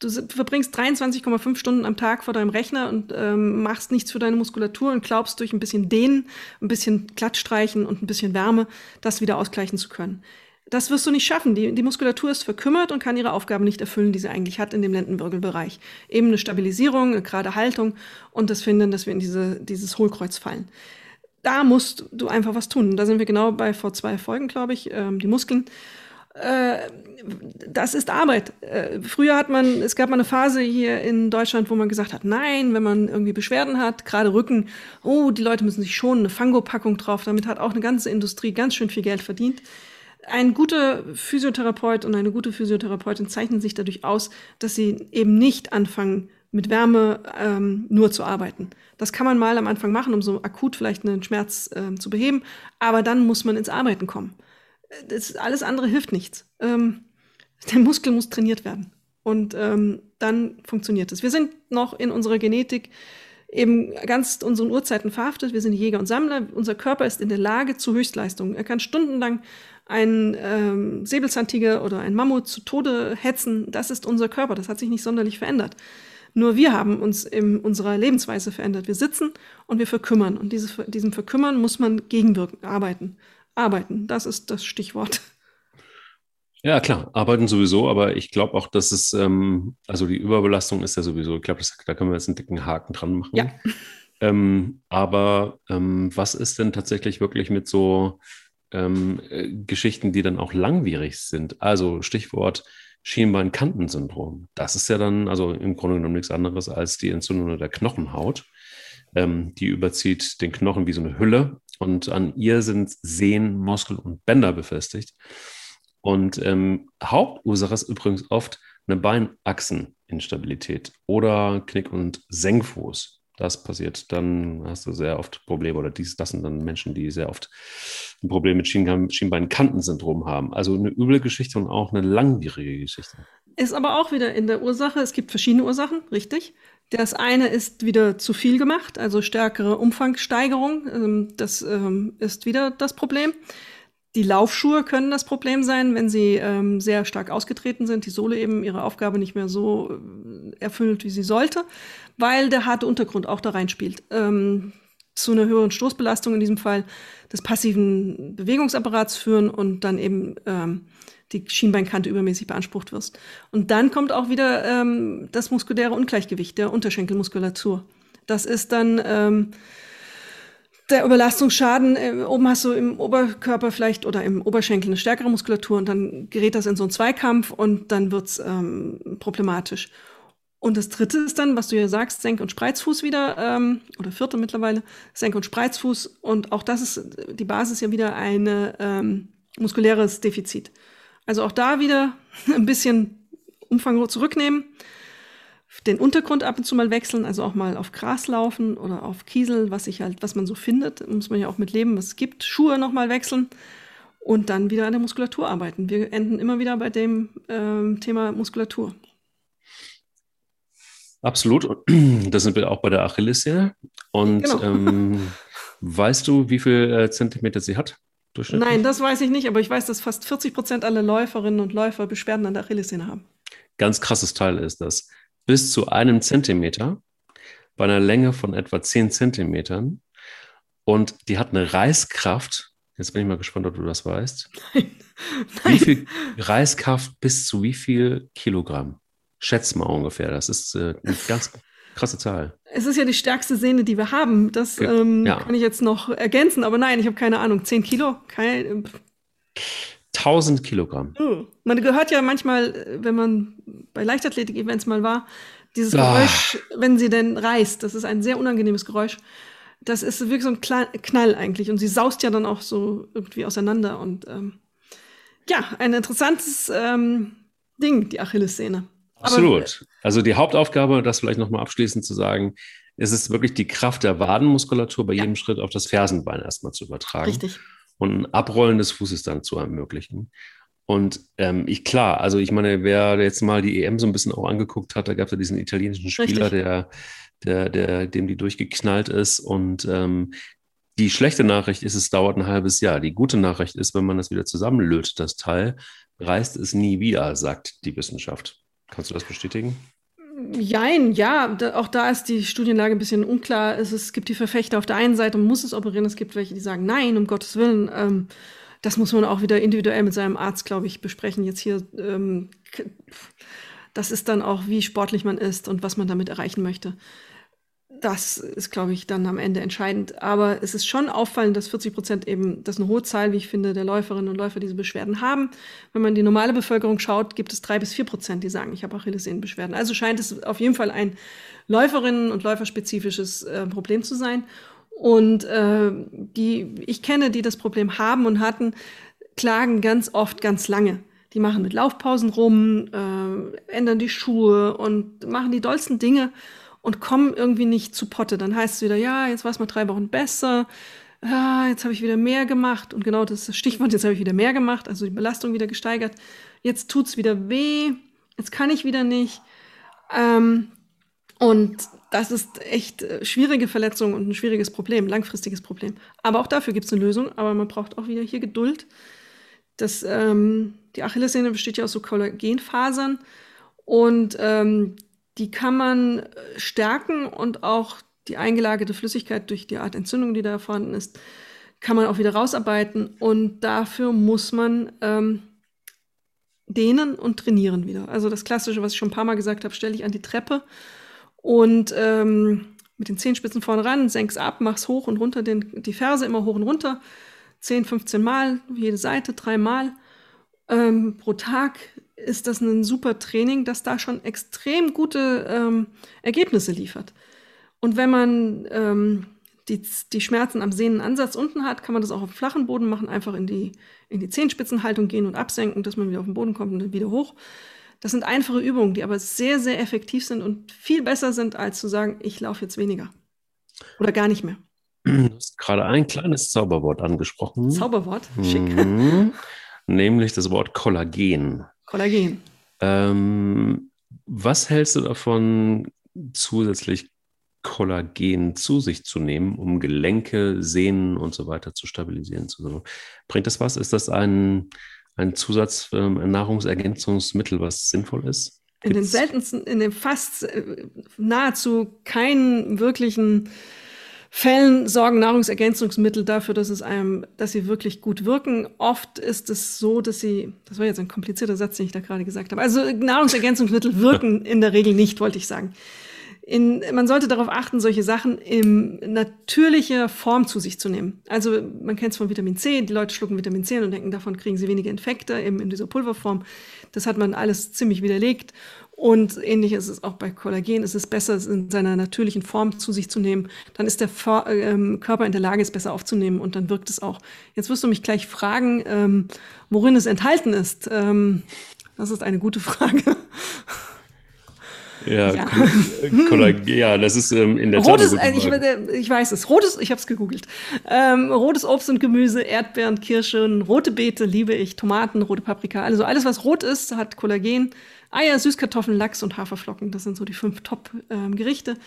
du verbringst 23,5 Stunden am Tag vor deinem Rechner und ähm, machst nichts für deine Muskulatur und glaubst durch ein bisschen Dehnen, ein bisschen Glattstreichen und ein bisschen Wärme das wieder ausgleichen zu können. Das wirst du nicht schaffen. Die, die Muskulatur ist verkümmert und kann ihre Aufgaben nicht erfüllen, die sie eigentlich hat in dem Lendenwirbelbereich. Eben eine Stabilisierung, eine gerade Haltung und das Finden, dass wir in diese, dieses Hohlkreuz fallen. Da musst du einfach was tun. Da sind wir genau bei vor zwei Folgen, glaube ich, ähm, die Muskeln. Äh, das ist Arbeit. Äh, früher hat man, es gab mal eine Phase hier in Deutschland, wo man gesagt hat, nein, wenn man irgendwie Beschwerden hat, gerade Rücken, oh, die Leute müssen sich schonen, eine Fango-Packung drauf. Damit hat auch eine ganze Industrie ganz schön viel Geld verdient. Ein guter Physiotherapeut und eine gute Physiotherapeutin zeichnen sich dadurch aus, dass sie eben nicht anfangen, mit Wärme ähm, nur zu arbeiten. Das kann man mal am Anfang machen, um so akut vielleicht einen Schmerz äh, zu beheben, aber dann muss man ins Arbeiten kommen das, alles andere hilft nichts. Ähm, der Muskel muss trainiert werden. Und ähm, dann funktioniert es. Wir sind noch in unserer Genetik eben ganz unseren Urzeiten verhaftet. Wir sind Jäger und Sammler. Unser Körper ist in der Lage zu Höchstleistungen. Er kann stundenlang einen ähm, Säbelzahntiger oder einen Mammut zu Tode hetzen. Das ist unser Körper. Das hat sich nicht sonderlich verändert. Nur wir haben uns in unserer Lebensweise verändert. Wir sitzen und wir verkümmern. Und dieses, diesem Verkümmern muss man gegenwirken, arbeiten. Arbeiten, das ist das Stichwort. Ja, klar, arbeiten sowieso, aber ich glaube auch, dass es, ähm, also die Überbelastung ist ja sowieso, ich glaube, da können wir jetzt einen dicken Haken dran machen. Ja. Ähm, aber ähm, was ist denn tatsächlich wirklich mit so ähm, äh, Geschichten, die dann auch langwierig sind? Also Stichwort Schienbeinkantensyndrom. Das ist ja dann also im Grunde genommen nichts anderes als die Entzündung der Knochenhaut. Ähm, die überzieht den Knochen wie so eine Hülle und an ihr sind Sehnen, Muskel und Bänder befestigt. Und ähm, Hauptursache ist übrigens oft eine Beinachseninstabilität oder Knick- und Senkfuß. Das passiert, dann hast du sehr oft Probleme oder dies, das sind dann Menschen, die sehr oft ein Problem mit Schienbeinkantensyndrom haben. Also eine üble Geschichte und auch eine langwierige Geschichte. Ist aber auch wieder in der Ursache. Es gibt verschiedene Ursachen, richtig. Das eine ist wieder zu viel gemacht, also stärkere Umfangssteigerung. Ähm, das ähm, ist wieder das Problem. Die Laufschuhe können das Problem sein, wenn sie ähm, sehr stark ausgetreten sind, die Sohle eben ihre Aufgabe nicht mehr so äh, erfüllt, wie sie sollte, weil der harte Untergrund auch da reinspielt. Zu einer höheren Stoßbelastung in diesem Fall des passiven Bewegungsapparats führen und dann eben die Schienbeinkante übermäßig beansprucht wirst. Und dann kommt auch wieder ähm, das muskuläre Ungleichgewicht der Unterschenkelmuskulatur. Das ist dann ähm, der Überlastungsschaden, äh, oben hast du im Oberkörper vielleicht oder im Oberschenkel eine stärkere Muskulatur und dann gerät das in so einen Zweikampf und dann wird's ähm, problematisch. Und das dritte ist dann, was du ja sagst, Senk- und Spreizfuß wieder, ähm, oder vierte mittlerweile, Senk- und Spreizfuß. Und auch das ist die Basis ja wieder ein ähm, muskuläres Defizit. Also auch da wieder ein bisschen Umfang zurücknehmen den Untergrund ab und zu mal wechseln, also auch mal auf Gras laufen oder auf Kiesel, was ich halt, was man so findet, muss man ja auch mit leben, was es gibt. Schuhe noch mal wechseln und dann wieder an der Muskulatur arbeiten. Wir enden immer wieder bei dem ähm, Thema Muskulatur. Absolut. Da sind wir auch bei der Achillessehne. Und genau. ähm, weißt du, wie viel äh, Zentimeter sie hat? Nein, das weiß ich nicht, aber ich weiß, dass fast 40 Prozent aller Läuferinnen und Läufer Beschwerden an der Achillessehne haben. Ganz krasses Teil ist das bis zu einem Zentimeter bei einer Länge von etwa 10 Zentimetern. Und die hat eine Reißkraft. Jetzt bin ich mal gespannt, ob du das weißt. Nein. Nein. Wie viel Reißkraft bis zu wie viel Kilogramm? Schätz mal ungefähr. Das ist äh, eine ganz krasse Zahl. Es ist ja die stärkste Sehne, die wir haben. Das ähm, ja. kann ich jetzt noch ergänzen, aber nein, ich habe keine Ahnung. 10 Kilo? Kein, 1000 Kilogramm. Oh. Man gehört ja manchmal, wenn man bei Leichtathletik-Events mal war, dieses ah. Geräusch, wenn sie denn reißt. Das ist ein sehr unangenehmes Geräusch. Das ist wirklich so ein Knall eigentlich. Und sie saust ja dann auch so irgendwie auseinander. Und ähm, ja, ein interessantes ähm, Ding, die Achillessehne. Absolut. also die Hauptaufgabe, das vielleicht nochmal abschließend zu sagen, ist es wirklich die Kraft der Wadenmuskulatur bei ja. jedem Schritt auf das Fersenbein erstmal zu übertragen. Richtig und ein Abrollen des Fußes dann zu ermöglichen. Und ähm, ich, klar, also ich meine, wer jetzt mal die EM so ein bisschen auch angeguckt hat, da gab es ja diesen italienischen Spieler, der, der, der, dem die durchgeknallt ist. Und ähm, die schlechte Nachricht ist, es dauert ein halbes Jahr. Die gute Nachricht ist, wenn man das wieder zusammenlötet, das Teil, reißt es nie wieder, sagt die Wissenschaft. Kannst du das bestätigen? Jein, ja, da, auch da ist die Studienlage ein bisschen unklar. Es, es, gibt die Verfechter auf der einen Seite, man muss es operieren, es gibt welche, die sagen, nein, um Gottes Willen. Ähm, das muss man auch wieder individuell mit seinem Arzt, glaube ich, besprechen. Jetzt hier, ähm, das ist dann auch, wie sportlich man ist und was man damit erreichen möchte das ist, glaube ich, dann am Ende entscheidend. Aber es ist schon auffallend, dass 40 Prozent eben, das ist eine hohe Zahl, wie ich finde, der Läuferinnen und Läufer diese Beschwerden haben. Wenn man die normale Bevölkerung schaut, gibt es drei bis vier Prozent, die sagen, ich habe Achillessehnenbeschwerden. Also scheint es auf jeden Fall ein Läuferinnen- und Läuferspezifisches äh, Problem zu sein. Und äh, die ich kenne, die das Problem haben und hatten, klagen ganz oft ganz lange. Die machen mit Laufpausen rum, äh, ändern die Schuhe und machen die dollsten Dinge und kommen irgendwie nicht zu Potte. Dann heißt es wieder, ja, jetzt war es mal drei Wochen besser, ja, jetzt habe ich wieder mehr gemacht und genau das Stichwort, jetzt habe ich wieder mehr gemacht, also die Belastung wieder gesteigert. Jetzt tut es wieder weh, jetzt kann ich wieder nicht. Ähm, und das ist echt äh, schwierige Verletzung und ein schwieriges Problem, langfristiges Problem. Aber auch dafür gibt es eine Lösung, aber man braucht auch wieder hier Geduld. Das, ähm, die Achillessehne besteht ja aus so Kollagenfasern und ähm, die kann man äh, stärken und auch die eingelagerte Flüssigkeit durch die Art Entzündung, die da vorhanden ist, kann man auch wieder rausarbeiten. Und dafür muss man ähm, dehnen und trainieren wieder. Also das Klassische, was ich schon ein paar Mal gesagt habe, stelle ich an die Treppe und ähm, mit den Zehenspitzen vorne ran, senk's ab, mach's hoch und runter, den, die Ferse immer hoch und runter. 10, 15 Mal, jede Seite, dreimal ähm, pro Tag ist das ein super Training, das da schon extrem gute ähm, Ergebnisse liefert. Und wenn man ähm, die, die Schmerzen am Sehnenansatz unten hat, kann man das auch auf flachen Boden machen, einfach in die, in die Zehenspitzenhaltung gehen und absenken, dass man wieder auf den Boden kommt und dann wieder hoch. Das sind einfache Übungen, die aber sehr, sehr effektiv sind und viel besser sind, als zu sagen, ich laufe jetzt weniger. Oder gar nicht mehr. Du hast gerade ein kleines Zauberwort angesprochen. Zauberwort? Schick. Mhm. Nämlich das Wort Kollagen. Kollagen. Ähm, was hältst du davon, zusätzlich Kollagen zu sich zu nehmen, um Gelenke, Sehnen und so weiter zu stabilisieren? Bringt das was? Ist das ein, ein Zusatznahrungsergänzungsmittel, ähm, was sinnvoll ist? Gibt's? In den seltensten, in den fast äh, nahezu keinen wirklichen Fällen sorgen Nahrungsergänzungsmittel dafür, dass es einem, dass sie wirklich gut wirken. Oft ist es so, dass sie, das war jetzt ein komplizierter Satz, den ich da gerade gesagt habe. Also Nahrungsergänzungsmittel wirken in der Regel nicht, wollte ich sagen. In, man sollte darauf achten, solche Sachen in natürlicher Form zu sich zu nehmen. Also man kennt es von Vitamin C, die Leute schlucken Vitamin C und denken, davon kriegen sie weniger Infekte eben in dieser Pulverform. Das hat man alles ziemlich widerlegt. Und ähnlich ist es auch bei Kollagen. Es ist besser, es in seiner natürlichen Form zu sich zu nehmen. Dann ist der ähm, Körper in der Lage, es besser aufzunehmen und dann wirkt es auch. Jetzt wirst du mich gleich fragen, ähm, worin es enthalten ist. Ähm, das ist eine gute Frage. Ja, ja. Kollagen, ja das ist ähm, in der rotes, Tat. Ich, ich, weiß es. Rotes, ich habe es gegoogelt. Ähm, rotes Obst und Gemüse, Erdbeeren, Kirschen, rote Beete liebe ich, Tomaten, rote Paprika. Also alles, was rot ist, hat Kollagen. Eier, Süßkartoffeln, Lachs und Haferflocken. Das sind so die fünf Top-Gerichte. Ähm,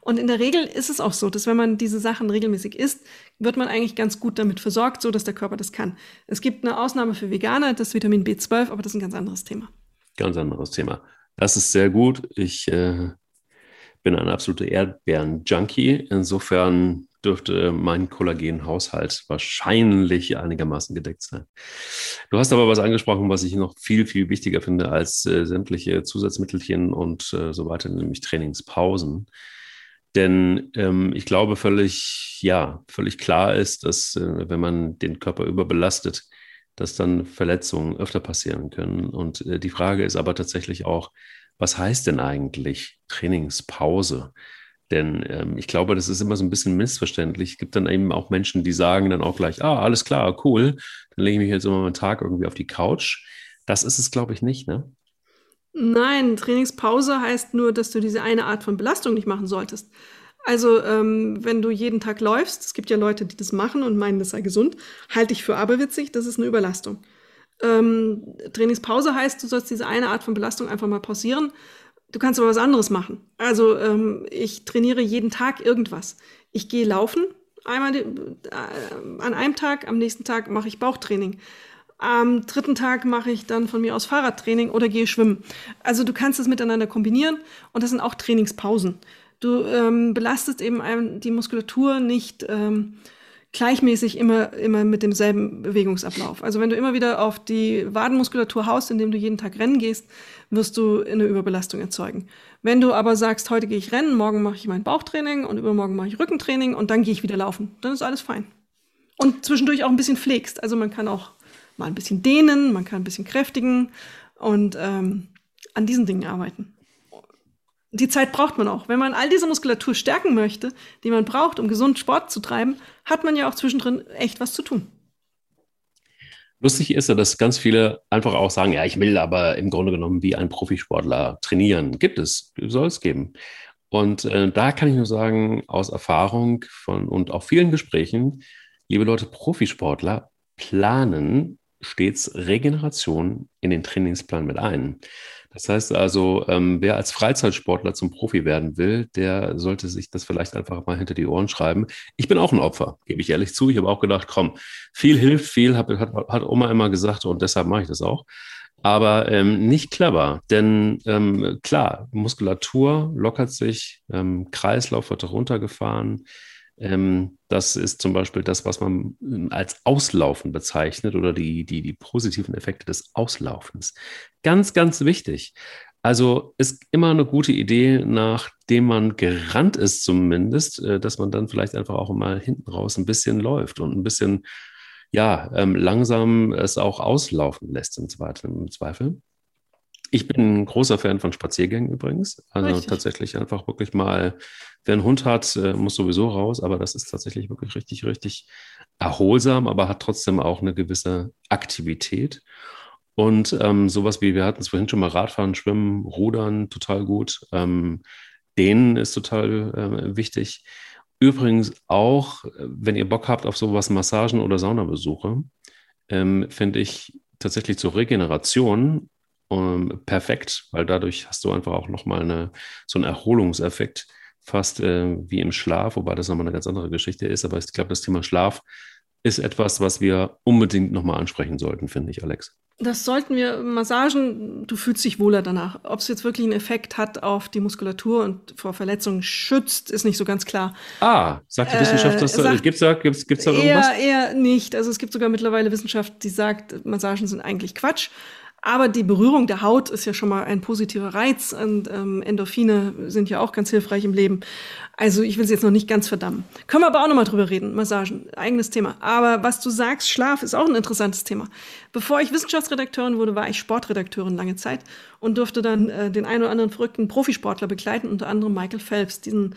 und in der Regel ist es auch so, dass wenn man diese Sachen regelmäßig isst, wird man eigentlich ganz gut damit versorgt, so dass der Körper das kann. Es gibt eine Ausnahme für Veganer, das Vitamin B12, aber das ist ein ganz anderes Thema. Ganz anderes Thema. Das ist sehr gut. Ich äh, bin ein absoluter Erdbeeren-Junkie. Insofern dürfte mein Kollagenhaushalt wahrscheinlich einigermaßen gedeckt sein. Du hast aber was angesprochen, was ich noch viel, viel wichtiger finde als äh, sämtliche Zusatzmittelchen und äh, so weiter, nämlich Trainingspausen. Denn ähm, ich glaube völlig, ja, völlig klar ist, dass äh, wenn man den Körper überbelastet, dass dann Verletzungen öfter passieren können. Und äh, die Frage ist aber tatsächlich auch, was heißt denn eigentlich Trainingspause? Denn ähm, ich glaube, das ist immer so ein bisschen missverständlich. Es gibt dann eben auch Menschen, die sagen dann auch gleich, ah, alles klar, cool, dann lege ich mich jetzt immer einen Tag irgendwie auf die Couch. Das ist es, glaube ich, nicht, ne? Nein, Trainingspause heißt nur, dass du diese eine Art von Belastung nicht machen solltest. Also, ähm, wenn du jeden Tag läufst, es gibt ja Leute, die das machen und meinen, das sei gesund, halte ich für aberwitzig, das ist eine Überlastung. Ähm, Trainingspause heißt, du sollst diese eine Art von Belastung einfach mal pausieren Du kannst aber was anderes machen. Also ähm, ich trainiere jeden Tag irgendwas. Ich gehe laufen einmal äh, an einem Tag, am nächsten Tag mache ich Bauchtraining. Am dritten Tag mache ich dann von mir aus Fahrradtraining oder gehe schwimmen. Also du kannst es miteinander kombinieren und das sind auch Trainingspausen. Du ähm, belastest eben die Muskulatur nicht ähm, gleichmäßig immer, immer mit demselben Bewegungsablauf. Also wenn du immer wieder auf die Wadenmuskulatur haust, indem du jeden Tag rennen gehst, wirst du eine Überbelastung erzeugen. Wenn du aber sagst, heute gehe ich rennen, morgen mache ich mein Bauchtraining und übermorgen mache ich Rückentraining und dann gehe ich wieder laufen, dann ist alles fein. Und zwischendurch auch ein bisschen pflegst. Also man kann auch mal ein bisschen dehnen, man kann ein bisschen kräftigen und ähm, an diesen Dingen arbeiten die Zeit braucht man auch. Wenn man all diese Muskulatur stärken möchte, die man braucht, um gesund Sport zu treiben, hat man ja auch zwischendrin echt was zu tun. Lustig ist ja, dass ganz viele einfach auch sagen, ja, ich will aber im Grunde genommen wie ein Profisportler trainieren. Gibt es, soll es geben. Und äh, da kann ich nur sagen, aus Erfahrung von und auch vielen Gesprächen, liebe Leute, Profisportler planen stets Regeneration in den Trainingsplan mit ein. Das heißt also, ähm, wer als Freizeitsportler zum Profi werden will, der sollte sich das vielleicht einfach mal hinter die Ohren schreiben. Ich bin auch ein Opfer, gebe ich ehrlich zu. Ich habe auch gedacht, komm, viel hilft viel, hat, hat, hat Oma immer gesagt und deshalb mache ich das auch. Aber ähm, nicht clever, denn ähm, klar, Muskulatur lockert sich, ähm, Kreislauf wird runtergefahren, Ähm, das ist zum Beispiel das, was man ähm, als Auslaufen bezeichnet oder die, die, die positiven Effekte des Auslaufens. Ganz, ganz wichtig. Also ist immer eine gute Idee, nachdem man gerannt ist zumindest, äh, dass man dann vielleicht einfach auch mal hinten raus ein bisschen läuft und ein bisschen, ja, ähm, langsam es auch auslaufen lässt im Zweifel. Ich bin ein großer Fan von Spaziergängen übrigens. Also Richtig. tatsächlich einfach wirklich mal, wer einen Hund hat, äh, muss sowieso raus, aber das ist tatsächlich wirklich richtig, richtig erholsam, aber hat trotzdem auch eine gewisse Aktivität. Und ähm, sowas wie, wir hatten es vorhin schon mal Radfahren, Schwimmen, Rudern, total gut. Ähm, Dehnen ist total äh, wichtig. Übrigens auch, wenn ihr Bock habt auf sowas, Massagen oder Saunabesuche, ähm, finde ich tatsächlich zur Regeneration ähm, perfekt, weil dadurch hast du einfach auch nochmal eine, so einen Erholungseffekt, fast äh, wie im Schlaf, wobei das nochmal eine ganz andere Geschichte ist. Aber ich glaube, das Thema Schlaf ist etwas, was wir unbedingt nochmal ansprechen sollten, finde ich, Alex. Das sollten wir, Massagen, du fühlst dich wohler danach. Ob es jetzt wirklich einen Effekt hat auf die Muskulatur und vor Verletzungen schützt, ist nicht so ganz klar. Ah, sagt die Wissenschaft das? Äh, gibt es da, gibt's, gibt's da irgendwas? Eher, eher nicht. Also es gibt sogar mittlerweile Wissenschaft, die sagt, Massagen sind eigentlich Quatsch. Aber die Berührung der Haut ist ja schon mal ein positiver Reiz und ähm, Endorphine sind ja auch ganz hilfreich im Leben. Also ich will sie jetzt noch nicht ganz verdammen. Können wir aber auch noch mal drüber reden. Massagen, eigenes Thema. Aber was du sagst, Schlaf ist auch ein interessantes Thema. Bevor ich Wissenschaftsredakteurin wurde, war ich Sportredakteurin lange Zeit und durfte dann äh, den einen oder anderen verrückten Profisportler begleiten, unter anderem Michael Phelps, diesen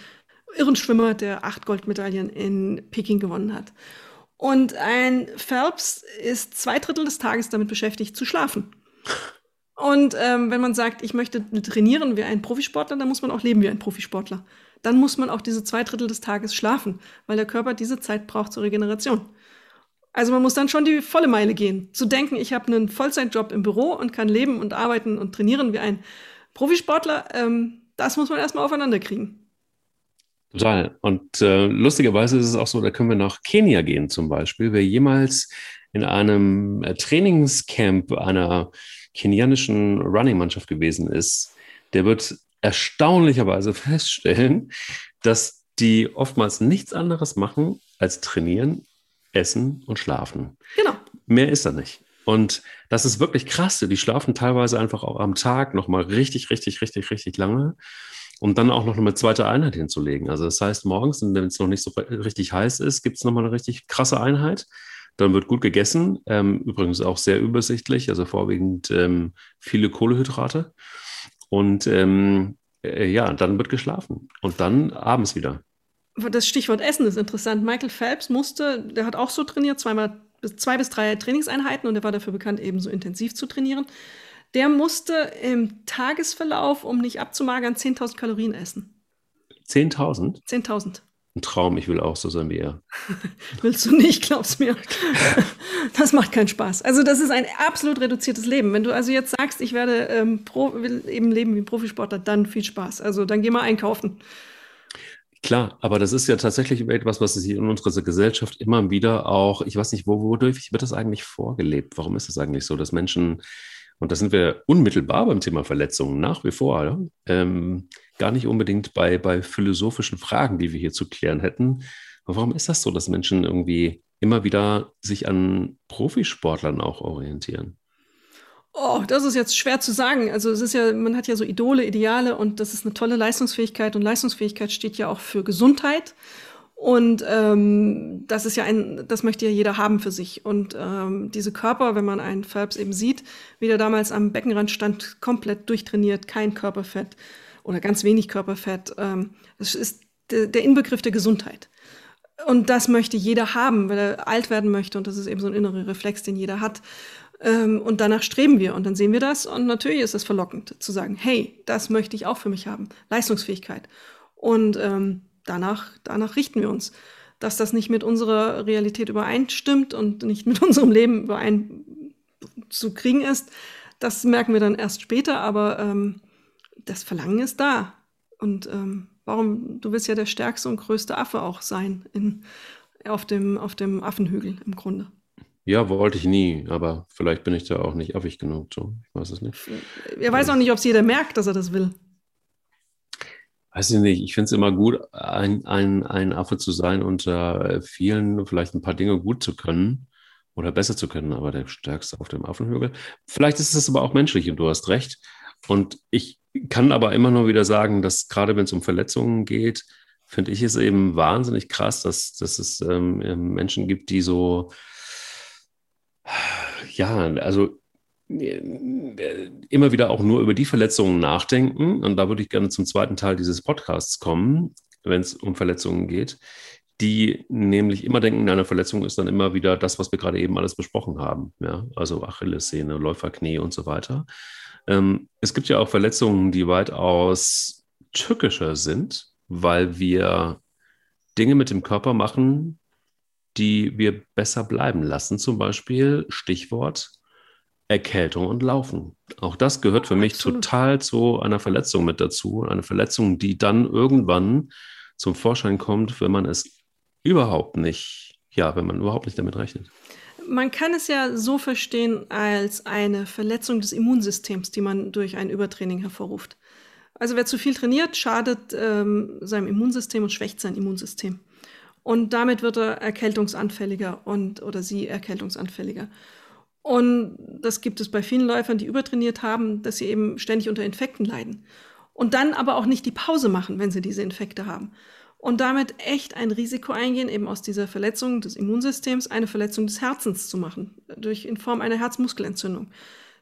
irren Schwimmer, der acht Goldmedaillen in Peking gewonnen hat. Und ein Phelps ist zwei Drittel des Tages damit beschäftigt zu schlafen. Und ähm, wenn man sagt, ich möchte trainieren wie ein Profisportler, dann muss man auch leben wie ein Profisportler. Dann muss man auch diese zwei Drittel des Tages schlafen, weil der Körper diese Zeit braucht zur Regeneration. Also man muss dann schon die volle Meile gehen. Zu denken, ich habe einen Vollzeitjob im Büro und kann leben und arbeiten und trainieren wie ein Profisportler, ähm, das muss man erstmal aufeinander kriegen. Total. Und äh, lustigerweise ist es auch so, da können wir nach Kenia gehen zum Beispiel. Wer jemals in einem äh, Trainingscamp einer kenianischen Running-Mannschaft gewesen ist, der wird erstaunlicherweise feststellen, dass die oftmals nichts anderes machen als trainieren, essen und schlafen. Genau. Mehr ist da nicht. Und das ist wirklich krass. Die schlafen teilweise einfach auch am Tag nochmal richtig, richtig, richtig, richtig lange. Und dann auch noch eine zweite Einheit hinzulegen. Also das heißt, morgens, wenn es noch nicht so richtig heiß ist, gibt es nochmal eine richtig krasse Einheit. Dann wird gut gegessen, ähm, übrigens auch sehr übersichtlich, also vorwiegend ähm, viele Kohlehydrate. Und ähm, äh, ja, dann wird geschlafen und dann abends wieder. Das Stichwort Essen ist interessant. Michael Phelps musste, der hat auch so trainiert, zweimal, zwei bis drei Trainingseinheiten und er war dafür bekannt, eben so intensiv zu trainieren. Der musste im Tagesverlauf, um nicht abzumagern, 10.000 Kalorien essen. 10.000? 10.000 ein Traum, ich will auch so sein wie er. Willst du nicht, glaub's mir. Das macht keinen Spaß. Also das ist ein absolut reduziertes Leben. Wenn du also jetzt sagst, ich werde ähm, Pro, will eben leben wie ein Profisportler, dann viel Spaß. Also dann geh mal einkaufen. Klar, aber das ist ja tatsächlich etwas, was sich in unserer Gesellschaft immer wieder auch, ich weiß nicht, wo, wodurch wird das eigentlich vorgelebt? Warum ist es eigentlich so, dass Menschen, und da sind wir unmittelbar beim Thema Verletzungen nach wie vor, ähm, gar nicht unbedingt bei, bei philosophischen Fragen, die wir hier zu klären hätten. Aber warum ist das so, dass Menschen irgendwie immer wieder sich an Profisportlern auch orientieren? Oh, das ist jetzt schwer zu sagen. Also es ist ja, man hat ja so Idole, Ideale und das ist eine tolle Leistungsfähigkeit und Leistungsfähigkeit steht ja auch für Gesundheit. Und ähm, das ist ja ein, das möchte ja jeder haben für sich. Und ähm, diese Körper, wenn man einen Phelps eben sieht, wie der damals am Beckenrand stand, komplett durchtrainiert, kein Körperfett, oder ganz wenig Körperfett. Ähm, das ist der Inbegriff der Gesundheit. Und das möchte jeder haben, weil er alt werden möchte. Und das ist eben so ein innerer Reflex, den jeder hat. Ähm, und danach streben wir. Und dann sehen wir das. Und natürlich ist es verlockend zu sagen, hey, das möchte ich auch für mich haben. Leistungsfähigkeit. Und ähm, danach, danach richten wir uns. Dass das nicht mit unserer Realität übereinstimmt und nicht mit unserem Leben überein zu kriegen ist, das merken wir dann erst später. Aber ähm, das Verlangen ist da. Und ähm, warum, du willst ja der stärkste und größte Affe auch sein in, auf, dem, auf dem Affenhügel im Grunde. Ja, wollte ich nie, aber vielleicht bin ich da auch nicht affig genug. So. Ich weiß es nicht. Er weiß auch nicht, ob es jeder merkt, dass er das will. Weiß ich nicht, ich finde es immer gut, ein, ein, ein Affe zu sein, unter vielen vielleicht ein paar Dinge gut zu können oder besser zu können, aber der Stärkste auf dem Affenhügel. Vielleicht ist es aber auch menschlich und du hast recht. Und ich kann aber immer nur wieder sagen, dass gerade wenn es um Verletzungen geht, finde ich es eben wahnsinnig krass, dass, dass es ähm, Menschen gibt, die so, ja, also äh, immer wieder auch nur über die Verletzungen nachdenken. Und da würde ich gerne zum zweiten Teil dieses Podcasts kommen, wenn es um Verletzungen geht, die nämlich immer denken, eine Verletzung ist dann immer wieder das, was wir gerade eben alles besprochen haben. Ja? Also Achillessehne, Läuferknie und so weiter. Ähm, es gibt ja auch Verletzungen, die weitaus tückischer sind, weil wir Dinge mit dem Körper machen, die wir besser bleiben lassen. Zum Beispiel Stichwort Erkältung und Laufen. Auch das gehört für mich Absolut. total zu einer Verletzung mit dazu. Eine Verletzung, die dann irgendwann zum Vorschein kommt, wenn man es überhaupt nicht, ja, wenn man überhaupt nicht damit rechnet. Man kann es ja so verstehen als eine Verletzung des Immunsystems, die man durch ein Übertraining hervorruft. Also wer zu viel trainiert, schadet ähm, seinem Immunsystem und schwächt sein Immunsystem. Und damit wird er erkältungsanfälliger und oder sie erkältungsanfälliger. Und das gibt es bei vielen Läufern, die übertrainiert haben, dass sie eben ständig unter Infekten leiden. Und dann aber auch nicht die Pause machen, wenn sie diese Infekte haben. Und damit echt ein Risiko eingehen, eben aus dieser Verletzung des Immunsystems eine Verletzung des Herzens zu machen, durch in Form einer Herzmuskelentzündung.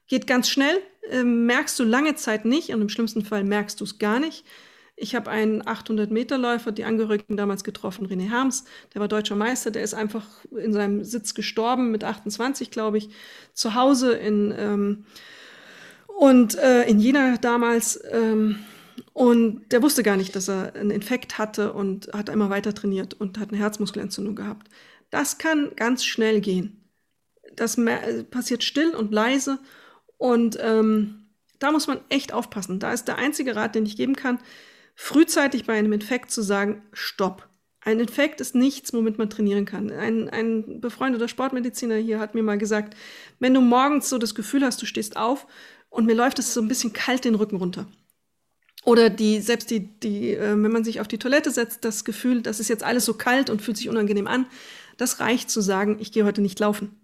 Geht ganz schnell, äh, merkst du lange Zeit nicht und im schlimmsten Fall merkst du es gar nicht. Ich habe einen 800-Meter-Läufer, die Angehörigen damals getroffen, René Harms, der war deutscher Meister, der ist einfach in seinem Sitz gestorben, mit 28, glaube ich, zu Hause in, ähm, und, äh, in Jena damals. Ähm, und der wusste gar nicht, dass er einen Infekt hatte und hat immer weiter trainiert und hat eine Herzmuskelentzündung gehabt. Das kann ganz schnell gehen. Das passiert still und leise und ähm, da muss man echt aufpassen. Da ist der einzige Rat, den ich geben kann, frühzeitig bei einem Infekt zu sagen, stopp. Ein Infekt ist nichts, womit man trainieren kann. Ein, ein befreundeter Sportmediziner hier hat mir mal gesagt, wenn du morgens so das Gefühl hast, du stehst auf und mir läuft es so ein bisschen kalt den Rücken runter. Oder die, selbst die, die, äh, wenn man sich auf die Toilette setzt, das Gefühl, das ist jetzt alles so kalt und fühlt sich unangenehm an, das reicht zu sagen, ich gehe heute nicht laufen.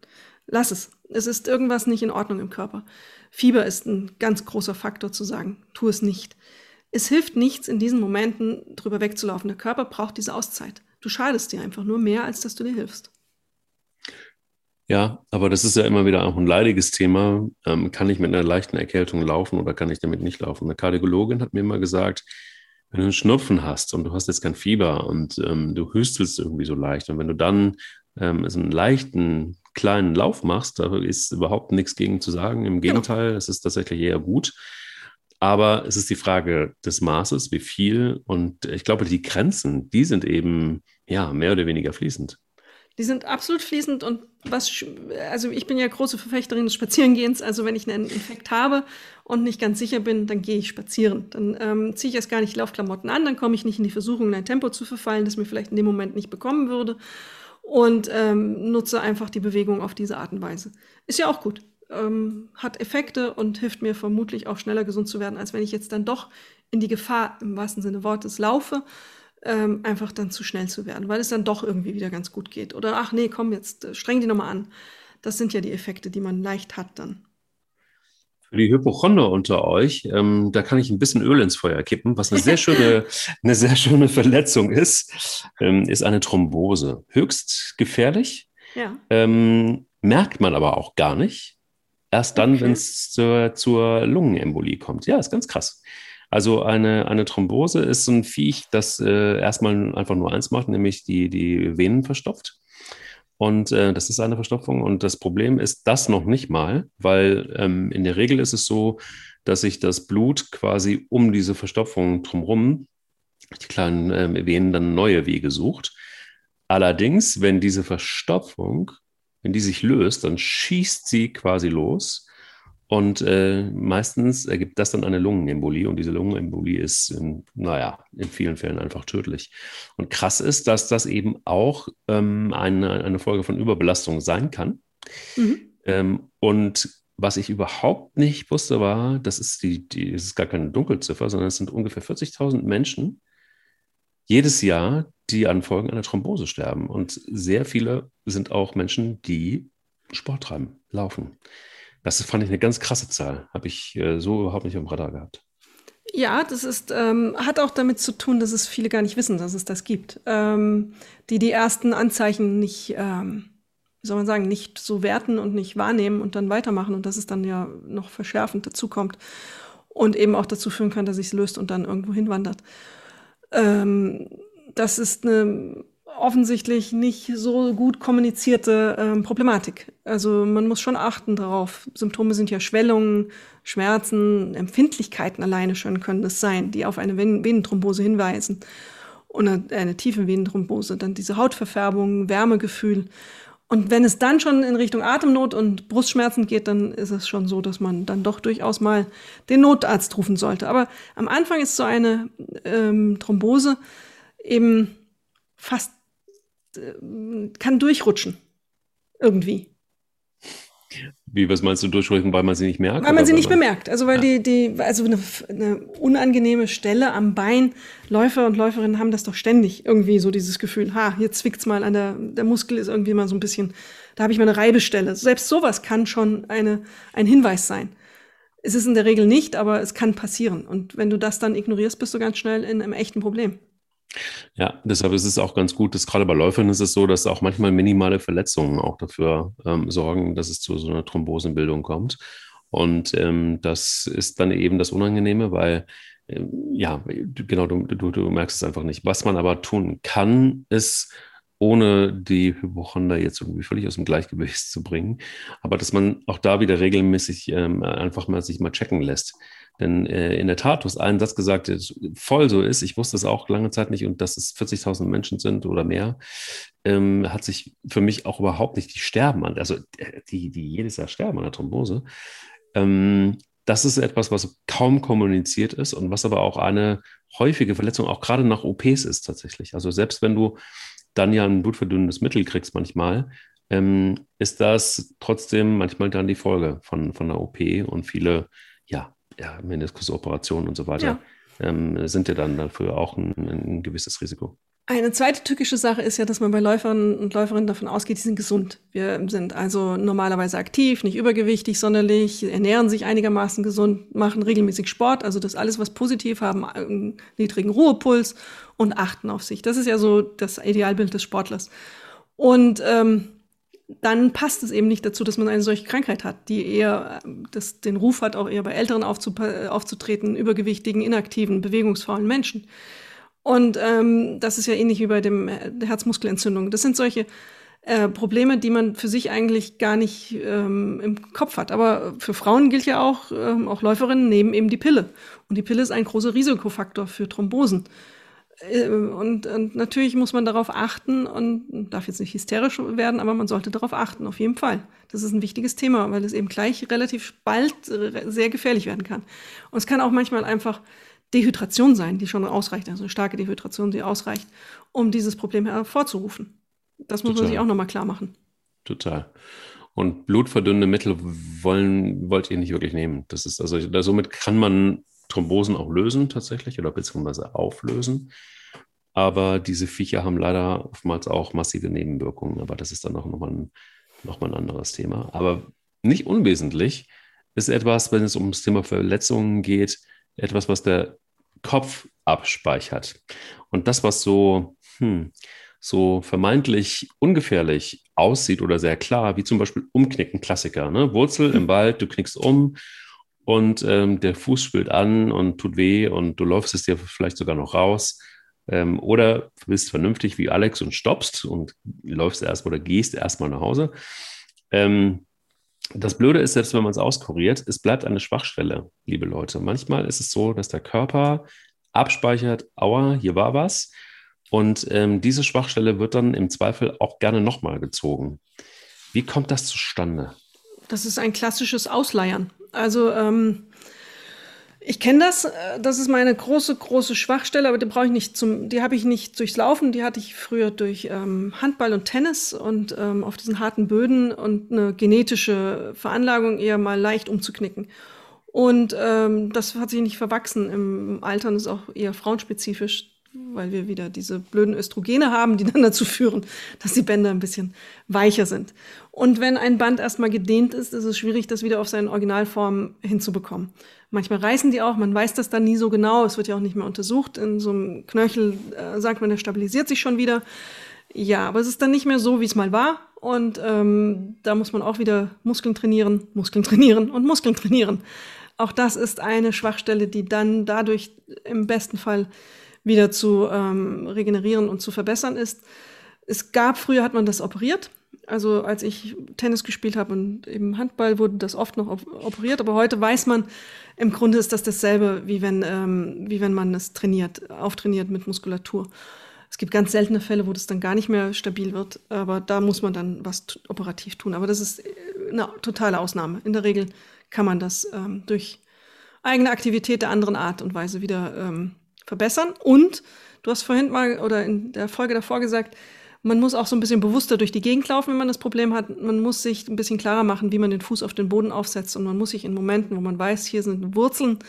Lass es. Es ist irgendwas nicht in Ordnung im Körper. Fieber ist ein ganz großer Faktor zu sagen, tu es nicht. Es hilft nichts, in diesen Momenten drüber wegzulaufen. Der Körper braucht diese Auszeit. Du schadest dir einfach nur mehr, als dass du dir hilfst. Ja, aber das ist ja immer wieder auch ein leidiges Thema. Ähm, kann ich mit einer leichten Erkältung laufen oder kann ich damit nicht laufen? Eine Kardiologin hat mir immer gesagt, wenn du einen Schnupfen hast und du hast jetzt kein Fieber und ähm, du hüstelst irgendwie so leicht und wenn du dann ähm, so einen leichten kleinen Lauf machst, da ist überhaupt nichts gegen zu sagen. Im. Gegenteil, es ist tatsächlich eher gut. Aber es ist die Frage des Maßes, wie viel. Und ich glaube, die Grenzen, die sind eben ja mehr oder weniger fließend. Die sind absolut fließend und was, also ich bin ja große Verfechterin des Spazierengehens. Also wenn ich einen Infekt habe und nicht ganz sicher bin, dann gehe ich spazieren. Dann ähm, ziehe ich erst gar nicht Laufklamotten an, dann komme ich nicht in die Versuchung, in ein Tempo zu verfallen, das mir vielleicht in dem Moment nicht bekommen würde. Und ähm, nutze einfach die Bewegung auf diese Art und Weise. Ist ja auch gut ähm, hat Effekte und hilft mir vermutlich auch schneller gesund zu werden, als wenn ich jetzt dann doch in die Gefahr im wahrsten Sinne Wortes laufe, ähm, einfach dann zu schnell zu werden, weil es dann doch irgendwie wieder ganz gut geht. Oder ach nee, komm, jetzt äh, streng die nochmal an. Das sind ja die Effekte, die man leicht hat dann. Für die Hypochonder unter euch, ähm, da kann ich ein bisschen Öl ins Feuer kippen, was eine sehr schöne, eine sehr schöne Verletzung ist, ähm, ist eine Thrombose. Höchst gefährlich. Ja. Ähm, merkt man aber auch gar nicht. Erst dann, okay. wenn es zur, zur Lungenembolie kommt. Ja, ist ganz krass. Also eine, eine Thrombose ist so ein Viech, das äh, erstmal einfach nur eins macht, nämlich die, die Venen verstopft. Und äh, das ist eine Verstopfung. Und das Problem ist das noch nicht mal, weil ähm, in der Regel ist es so, dass sich das Blut quasi um diese Verstopfung drumherum, die kleinen äh, Venen, dann neue Wege sucht. Allerdings, wenn diese Verstopfung wenn die sich löst, dann schießt sie quasi los. Und äh, meistens ergibt das dann eine Lungenembolie. Und diese Lungenembolie ist, in, naja, in vielen Fällen einfach tödlich. Und krass ist, dass das eben auch ähm, eine, eine Folge von Überbelastung sein kann. Mhm. Ähm, und was ich überhaupt nicht wusste, war, das ist, die, die, das ist gar keine Dunkelziffer, sondern es sind ungefähr 40.000 Menschen jedes Jahr, die an Folgen einer Thrombose sterben. Und sehr viele sind auch Menschen, die Sport treiben, laufen. Das fand ich eine ganz krasse Zahl. Habe ich äh, so überhaupt nicht am Radar gehabt. Ja, das ist, ähm, hat auch damit zu tun, dass es viele gar nicht wissen, dass es das gibt. Ähm, die die ersten Anzeichen nicht, ähm, wie soll man sagen, nicht so werten und nicht wahrnehmen und dann weitermachen und dass es dann ja noch verschärfend dazukommt und eben auch dazu führen kann, dass sich löst und dann irgendwo hinwandert. Ähm, das ist eine offensichtlich nicht so gut kommunizierte ähm, Problematik. Also man muss schon achten darauf. Symptome sind ja Schwellungen, Schmerzen, Empfindlichkeiten alleine schon können das sein, die auf eine Ven Venenthrombose hinweisen. Und eine, eine tiefe Venenthrombose, dann diese Hautverfärbung, Wärmegefühl. Und wenn es dann schon in Richtung Atemnot und Brustschmerzen geht, dann ist es schon so, dass man dann doch durchaus mal den Notarzt rufen sollte. Aber am Anfang ist so eine ähm, Thrombose eben fast kann durchrutschen. Irgendwie. Wie, was meinst du durchrutschen, weil man sie nicht merkt? Weil man sie nicht man... bemerkt. Also weil ja. die, die, also eine, eine, unangenehme Stelle am Bein, Läufer und Läuferinnen haben das doch ständig irgendwie so dieses Gefühl, ha, hier zwickt's mal an der, der Muskel ist irgendwie mal so ein bisschen, da habe ich mal eine Reibestelle. Selbst sowas kann schon eine, ein Hinweis sein. Es ist in der Regel nicht, aber es kann passieren. Und wenn du das dann ignorierst, bist du ganz schnell in einem echten Problem. Ja, deshalb ist es auch ganz gut, dass gerade bei Läufern ist es so, dass auch manchmal minimale Verletzungen auch dafür ähm, sorgen, dass es zu so einer Thrombosenbildung kommt. Und ähm, das ist dann eben das Unangenehme, weil ähm, ja, genau, du, du, du merkst es einfach nicht. Was man aber tun kann, ist, ohne die Hypochonder jetzt irgendwie völlig aus dem Gleichgewicht zu bringen, aber dass man auch da wieder regelmäßig ähm, einfach mal sich mal checken lässt. Denn äh, in der Tat, du hast einen Satz gesagt, der voll so ist. Ich wusste es auch lange Zeit nicht und dass es 40.000 Menschen sind oder mehr, ähm, hat sich für mich auch überhaupt nicht die sterben an, also äh, die, die jedes Jahr sterben an der Thrombose. Ähm, das ist etwas, was kaum kommuniziert ist und was aber auch eine häufige Verletzung, auch gerade nach OPs ist tatsächlich. Also selbst wenn du dann ja ein blutverdünnendes Mittel kriegst manchmal, ähm, ist das trotzdem manchmal dann die Folge von, von der OP und viele, ja, ja, Meniskusoperationen und so weiter, ja. ähm, sind ja dann dafür auch ein, ein, gewisses Risiko. Eine zweite tückische Sache ist ja, dass man bei Läufern und Läuferinnen davon ausgeht, die sind gesund. Wir sind also normalerweise aktiv, nicht übergewichtig sonderlich, ernähren sich einigermaßen gesund, machen regelmäßig Sport, also das alles, was positiv haben, einen niedrigen Ruhepuls und achten auf sich. Das ist ja so das Idealbild des Sportlers. Und ähm, dann passt es eben nicht dazu, dass man eine solche Krankheit hat, die eher das, den Ruf hat, auch eher bei Älteren aufzutreten, übergewichtigen, inaktiven, bewegungsfaulen Menschen. Und ähm, das ist ja ähnlich wie bei dem äh, Herzmuskelentzündung. Das sind solche äh, Probleme, die man für sich eigentlich gar nicht ähm, im Kopf hat. Aber für Frauen gilt ja auch, ähm, auch Läuferinnen nehmen eben die Pille. Und die Pille ist ein großer Risikofaktor für Thrombosen. Äh, und, und, natürlich muss man darauf achten und darf jetzt nicht hysterisch werden, aber man sollte darauf achten, auf jeden Fall. Das ist ein wichtiges Thema, weil es eben gleich relativ bald sehr gefährlich werden kann. Und es kann auch manchmal einfach Dehydration sein, die schon ausreicht, also eine starke Dehydration, die ausreicht, um dieses Problem hervorzurufen. Das muss Total. man sich auch nochmal klar machen. Total. Und blutverdünnende Mittel wollen, wollt ihr nicht wirklich nehmen. Das ist also, somit kann man Thrombosen auch lösen tatsächlich oder beziehungsweise auflösen. Aber diese Viecher haben leider oftmals auch massive Nebenwirkungen. Aber das ist dann auch nochmal ein, noch ein anderes Thema. Aber nicht unwesentlich ist etwas, wenn es um das Thema Verletzungen geht, etwas, was der Kopf abspeichert. Und das, was so, hm, so vermeintlich ungefährlich aussieht oder sehr klar, wie zum Beispiel Umknicken, Klassiker. Ne? Wurzel im Wald, du knickst um und ähm, der Fuß spült an und tut weh und du läufst es dir vielleicht sogar noch raus. Ähm, oder bist vernünftig wie Alex und stoppst und läufst erstmal oder gehst erstmal nach Hause. Ähm, das Blöde ist, selbst wenn man es auskuriert, es bleibt eine Schwachstelle, liebe Leute. Manchmal ist es so, dass der Körper abspeichert, aua, hier war was. Und ähm, diese Schwachstelle wird dann im Zweifel auch gerne nochmal gezogen. Wie kommt das zustande? Das ist ein klassisches Ausleiern. Also ähm, Ich kenne das, äh, das ist meine große, große Schwachstelle, aber die brauche ich nicht zum, die habe ich nicht durchs Laufen, die hatte ich früher durch ähm, Handball und Tennis und ähm, auf diesen harten Böden und eine genetische Veranlagung eher mal leicht umzuknicken. Und ähm, das hat sich nicht verwachsen im Alter und ist auch eher frauenspezifisch weil wir wieder diese blöden Östrogene haben, die dann dazu führen, dass die Bänder ein bisschen weicher sind. Und wenn ein Band erstmal gedehnt ist, ist es schwierig, das wieder auf seine Originalform hinzubekommen. Manchmal reißen die auch, man weiß das dann nie so genau, es wird ja auch nicht mehr untersucht. In so einem Knöchel äh, sagt man, der stabilisiert sich schon wieder. Ja, aber es ist dann nicht mehr so, wie es mal war. Und ähm, da muss man auch wieder Muskeln trainieren, Muskeln trainieren und Muskeln trainieren. Auch das ist eine Schwachstelle, die dann dadurch im besten Fall wieder zu ähm, regenerieren und zu verbessern ist. Es gab, früher hat man das operiert. Also als ich Tennis gespielt habe und eben Handball wurde das oft noch operiert, aber heute weiß man, im Grunde ist das dasselbe, wie wenn, ähm, wie wenn man es trainiert, auftrainiert mit Muskulatur. Es gibt ganz seltene Fälle, wo das dann gar nicht mehr stabil wird, aber da muss man dann was operativ tun. Aber das ist eine totale Ausnahme. In der Regel kann man das ähm, durch eigene Aktivität der anderen Art und Weise wieder ähm, verbessern. Und du hast vorhin mal oder in der Folge davor gesagt, man muss auch so ein bisschen bewusster durch die Gegend laufen, wenn man das Problem hat. Man muss sich ein bisschen klarer machen, wie man den Fuß auf den Boden aufsetzt. Und man muss sich in Momenten, wo man weiß, hier sind Wurzeln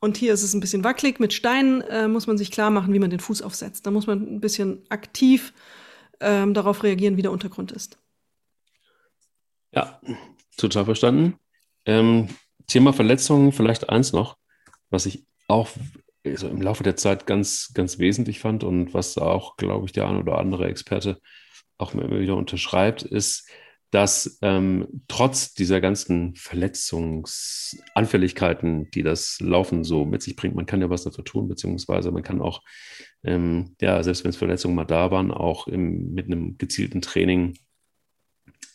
und hier ist es ein bisschen wackelig mit Steinen, äh, muss man sich klar machen, wie man den Fuß aufsetzt. Da muss man ein bisschen aktiv ähm, darauf reagieren, wie der Untergrund ist. Ja, total verstanden. Ähm, Thema Verletzungen, vielleicht eins noch, was ich auch so im Laufe der Zeit ganz, ganz wesentlich fand und was auch, glaube ich, der ein oder andere Experte auch immer wieder unterschreibt, ist, dass ähm, trotz dieser ganzen Verletzungsanfälligkeiten, die das Laufen so mit sich bringt, man kann ja was dafür tun, beziehungsweise man kann auch, ähm, ja, selbst wenn es Verletzungen mal da waren, auch im, mit einem gezielten Training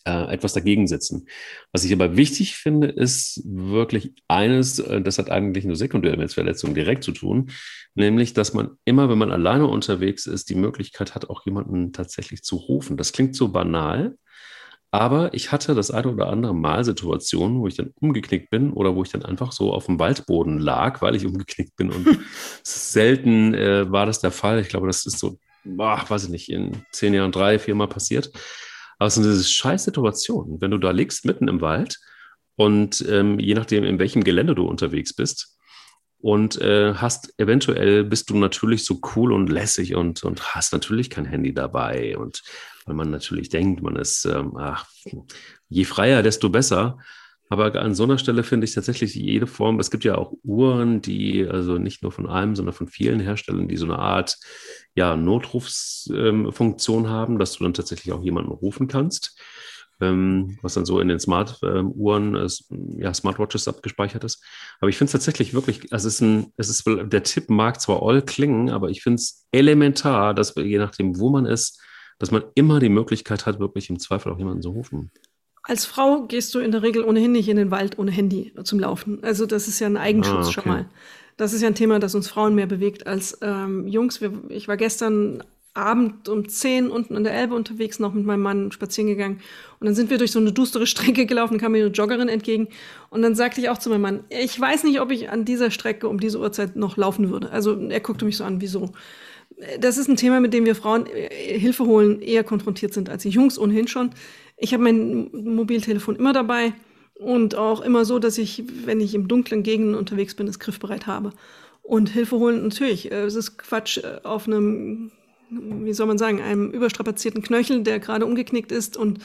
äh, etwas dagegen setzen. Was ich aber wichtig finde, ist wirklich eines, äh, das hat eigentlich nur sekundär mit Verletzungen direkt zu tun, nämlich, dass man immer, wenn man alleine unterwegs ist, die Möglichkeit hat, auch jemanden tatsächlich zu rufen. Das klingt so banal, aber ich hatte das eine oder andere Mal Situationen, wo ich dann umgeknickt bin oder wo ich dann einfach so auf dem Waldboden lag, weil ich umgeknickt bin. Und selten äh, war das der Fall. Ich glaube, das ist so, boah, weiß ich nicht, in zehn Jahren drei, vier Mal passiert. Aber es ist eine scheiß Situation, wenn du da liegst mitten im Wald und ähm, je nachdem, in welchem Gelände du unterwegs bist und äh, hast eventuell bist du natürlich so cool und lässig und, und hast natürlich kein Handy dabei und weil man natürlich denkt, man ist, ähm, ach, je freier, desto besser. Aber an so einer Stelle finde ich tatsächlich jede Form, es gibt ja auch Uhren, die, also nicht nur von einem, sondern von vielen Herstellern, die so eine Art ja, Notrufsfunktion ähm, haben, dass du dann tatsächlich auch jemanden rufen kannst, ähm, was dann so in den Smart-Uhren, ähm, ja, Smartwatches abgespeichert ist. Aber ich finde es tatsächlich wirklich, also es ist ein, es ist, der Tipp mag zwar all klingen, aber ich finde es elementar, dass je nachdem, wo man ist, dass man immer die Möglichkeit hat, wirklich im Zweifel auch jemanden zu rufen. Als Frau gehst du in der Regel ohnehin nicht in den Wald ohne Handy zum Laufen. Also das ist ja ein Eigenschutz ah, okay. schon mal. Das ist ja ein Thema, das uns Frauen mehr bewegt als ähm, Jungs. Wir, ich war gestern Abend um 10 unten an der Elbe unterwegs, noch mit meinem Mann spazieren gegangen. Und dann sind wir durch so eine dustere Strecke gelaufen, kam mir eine Joggerin entgegen. Und dann sagte ich auch zu meinem Mann, ich weiß nicht, ob ich an dieser Strecke um diese Uhrzeit noch laufen würde. Also er guckte mich so an, wieso? Das ist ein Thema, mit dem wir Frauen äh, Hilfe holen eher konfrontiert sind als die Jungs ohnehin schon. Ich habe mein Mobiltelefon immer dabei und auch immer so, dass ich, wenn ich im dunklen Gegenden unterwegs bin, es griffbereit habe. Und Hilfe holen, natürlich, äh, es ist Quatsch äh, auf einem, wie soll man sagen, einem überstrapazierten Knöchel, der gerade umgeknickt ist und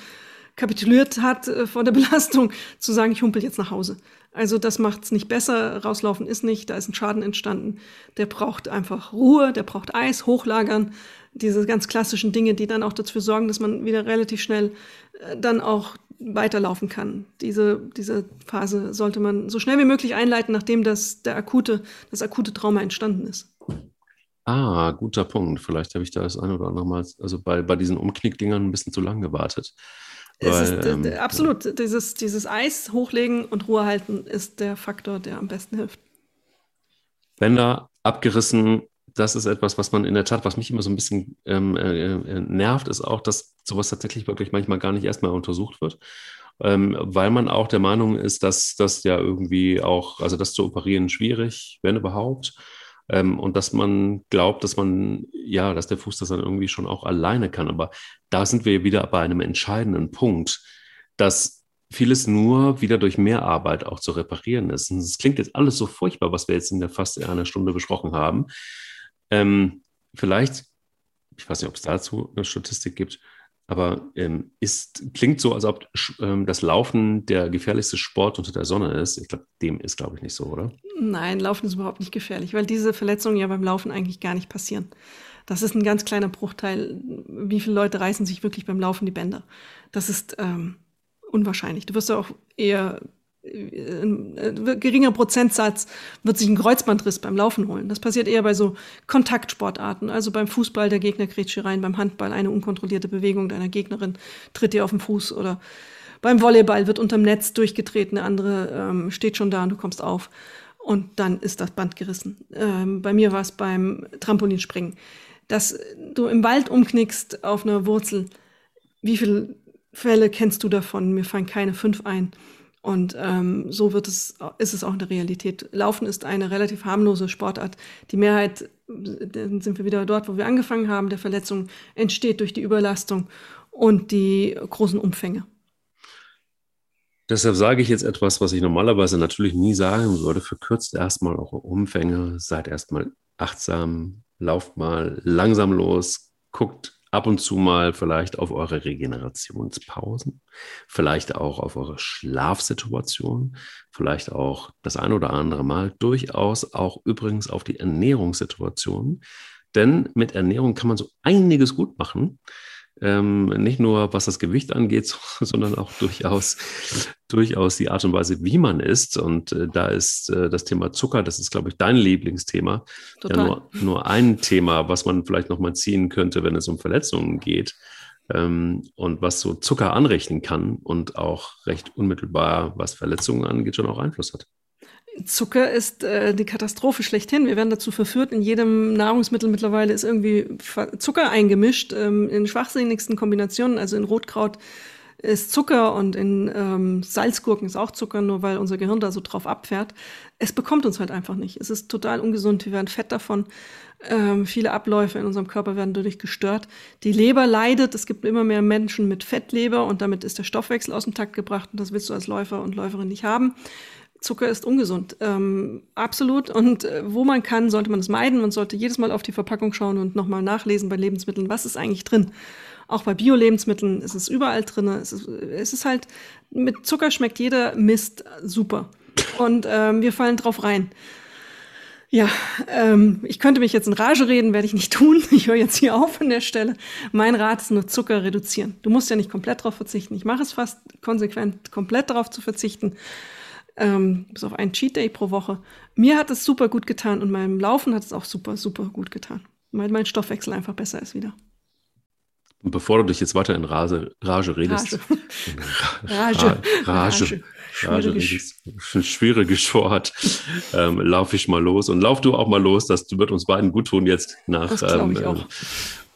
kapituliert hat äh, vor der Belastung, zu sagen, ich humpel jetzt nach Hause. Also das macht es nicht besser. Rauslaufen ist nicht, da ist ein Schaden entstanden. Der braucht einfach Ruhe, der braucht Eis, hochlagern, diese ganz klassischen Dinge, die dann auch dazu sorgen, dass man wieder relativ schnell äh, dann auch weiterlaufen kann. Diese, diese Phase sollte man so schnell wie möglich einleiten, nachdem das, der akute, das akute Trauma entstanden ist. Ah, guter Punkt. Vielleicht habe ich da das eine oder andere Mal, also bei, bei diesen Umknickdingern ein bisschen zu lang gewartet. Weil, ist, ähm, absolut, ja. dieses, dieses Eis hochlegen und Ruhe halten ist der Faktor, der am besten hilft. Bänder abgerissen, das ist etwas, was man in der Tat, was mich immer so ein bisschen ähm, äh, äh, nervt, ist auch, dass sowas tatsächlich wirklich manchmal gar nicht erstmal untersucht wird. ähm, weil man auch der Meinung ist, dass das ja irgendwie auch, also das zu operieren schwierig, wenn überhaupt. Ähm, und dass man glaubt, dass man, ja, dass der Fuß das dann irgendwie schon auch alleine kann. Aber da sind wir wieder bei einem entscheidenden Punkt, dass vieles nur wieder durch Mehrarbeit auch zu reparieren ist. Es klingt jetzt alles so furchtbar, was wir jetzt in der fast einer Stunde besprochen haben. Ähm, vielleicht, ich weiß nicht, ob es dazu eine Statistik gibt, aber ähm, ist, klingt so, als ob ähm, das Laufen der gefährlichste Sport unter der Sonne ist. Ich glaube, dem ist, glaube ich, nicht so, oder? Nein, Laufen ist überhaupt nicht gefährlich, weil diese Verletzungen ja beim Laufen eigentlich gar nicht passieren. Das ist ein ganz kleiner Bruchteil. Wie viele Leute reißen sich wirklich beim Laufen die Bänder? Das ist ähm, unwahrscheinlich. Du wirst ja auch eher ein äh, geringer Prozentsatz wird sich ein Kreuzbandriss beim Laufen holen. Das passiert eher bei so Kontaktsportarten, also beim Fußball, der Gegner grätscht rein, beim Handball eine unkontrollierte Bewegung deiner Gegnerin tritt dir auf den Fuß oder beim Volleyball wird unterm Netz durchgetreten, der andere ähm, steht schon da und du kommst auf und dann ist das Band gerissen. Ähm, bei mir war es beim Trampolinspringen, dass du im Wald umknickst auf einer Wurzel. Wie viele Fälle kennst du davon? Mir fallen keine fünf ein. Und ähm, so wird es, ist es auch in der Realität. Laufen ist eine relativ harmlose Sportart. Die Mehrheit, dann sind wir wieder dort, wo wir angefangen haben, der Verletzung entsteht durch die Überlastung und die großen Umfänge. Deshalb sage ich jetzt etwas, was ich normalerweise natürlich nie sagen würde. Verkürzt erstmal eure Umfänge, seid erstmal achtsam, lauft mal langsam los, guckt ab und zu mal vielleicht auf eure Regenerationspausen, vielleicht auch auf eure Schlafsituation, vielleicht auch das ein oder andere Mal durchaus auch übrigens auf die Ernährungssituation. Denn mit Ernährung kann man so einiges gut machen. Ähm, nicht nur was das Gewicht angeht, sondern auch durchaus, durchaus die Art und Weise, wie man isst. Und äh, da ist äh, das Thema Zucker, das ist, glaube ich, dein Lieblingsthema. Total. Ja, nur, nur ein Thema, was man vielleicht nochmal ziehen könnte, wenn es um Verletzungen geht. Ähm, und was so Zucker anrichten kann und auch recht unmittelbar, was Verletzungen angeht, schon auch Einfluss hat. Zucker ist äh, die Katastrophe schlechthin. Wir werden dazu verführt, in jedem Nahrungsmittel mittlerweile ist irgendwie Zucker eingemischt, ähm, in schwachsinnigsten Kombinationen. Also in Rotkraut ist Zucker und in ähm, Salzgurken ist auch Zucker, nur weil unser Gehirn da so drauf abfährt. Es bekommt uns halt einfach nicht. Es ist total ungesund. Wir werden fett davon. Ähm, viele Abläufe in unserem Körper werden dadurch gestört. Die Leber leidet. Es gibt immer mehr Menschen mit Fettleber und damit ist der Stoffwechsel aus dem Takt gebracht und das willst du als Läufer und Läuferin nicht haben. Zucker ist ungesund. Ähm, absolut. Und äh, wo man kann, sollte man es meiden. Man sollte jedes Mal auf die Verpackung schauen und nochmal nachlesen bei Lebensmitteln, was ist eigentlich drin. Auch bei Bio-Lebensmitteln ist es überall drin. Es ist, es ist halt, mit Zucker schmeckt jeder Mist super. Und ähm, wir fallen drauf rein. Ja, ähm, ich könnte mich jetzt in Rage reden, werde ich nicht tun. Ich höre jetzt hier auf an der Stelle. Mein Rat ist nur Zucker reduzieren. Du musst ja nicht komplett darauf verzichten. Ich mache es fast konsequent, komplett darauf zu verzichten ähm, bis auf einen Cheat Day pro Woche. Mir hat es super gut getan und meinem Laufen hat es auch super, super gut getan. Weil mein Stoffwechsel einfach besser ist wieder. Und bevor du dich jetzt weiter in Rage, Rage redest. Rage. Rage. Rage. Rage. Schwieriges Wort. Ähm, lauf ich mal los. Und lauf du auch mal los. Das wird uns beiden gut tun jetzt nach, ähm, auch.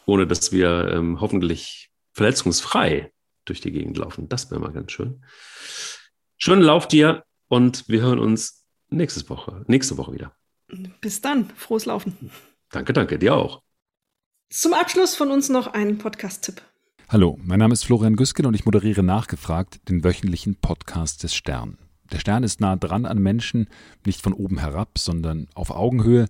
ohne dass wir ähm, hoffentlich verletzungsfrei durch die Gegend laufen. Das wäre mal ganz schön. Schönen Lauf dir. Und wir hören uns nächste Woche, nächste Woche wieder. Bis dann. Frohes Laufen. Danke, danke. Dir auch. Zum Abschluss von uns noch ein Podcast-Tipp. Hallo, mein Name ist Florian Güsken und ich moderiere nachgefragt den wöchentlichen Podcast des Stern. Der Stern ist nah dran an Menschen, nicht von oben herab, sondern auf Augenhöhe.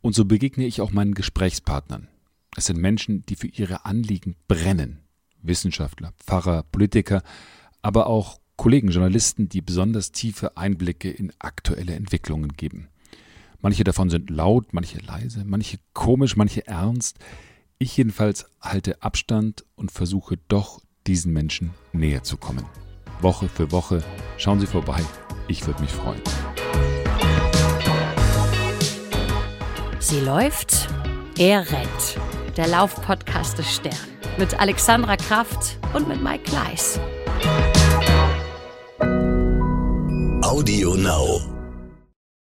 Und so begegne ich auch meinen Gesprächspartnern. Es sind Menschen, die für ihre Anliegen brennen. Wissenschaftler, Pfarrer, Politiker, aber auch Kollegen, Journalisten, die besonders tiefe Einblicke in aktuelle Entwicklungen geben. Manche davon sind laut, manche leise, manche komisch, manche ernst. Ich jedenfalls halte Abstand und versuche doch, diesen Menschen näher zu kommen. Woche für Woche schauen Sie vorbei. Ich würde mich freuen. Sie läuft, er rennt. Der Laufpodcast des Stern. Mit Alexandra Kraft und mit Mike Gleis. Audio Now.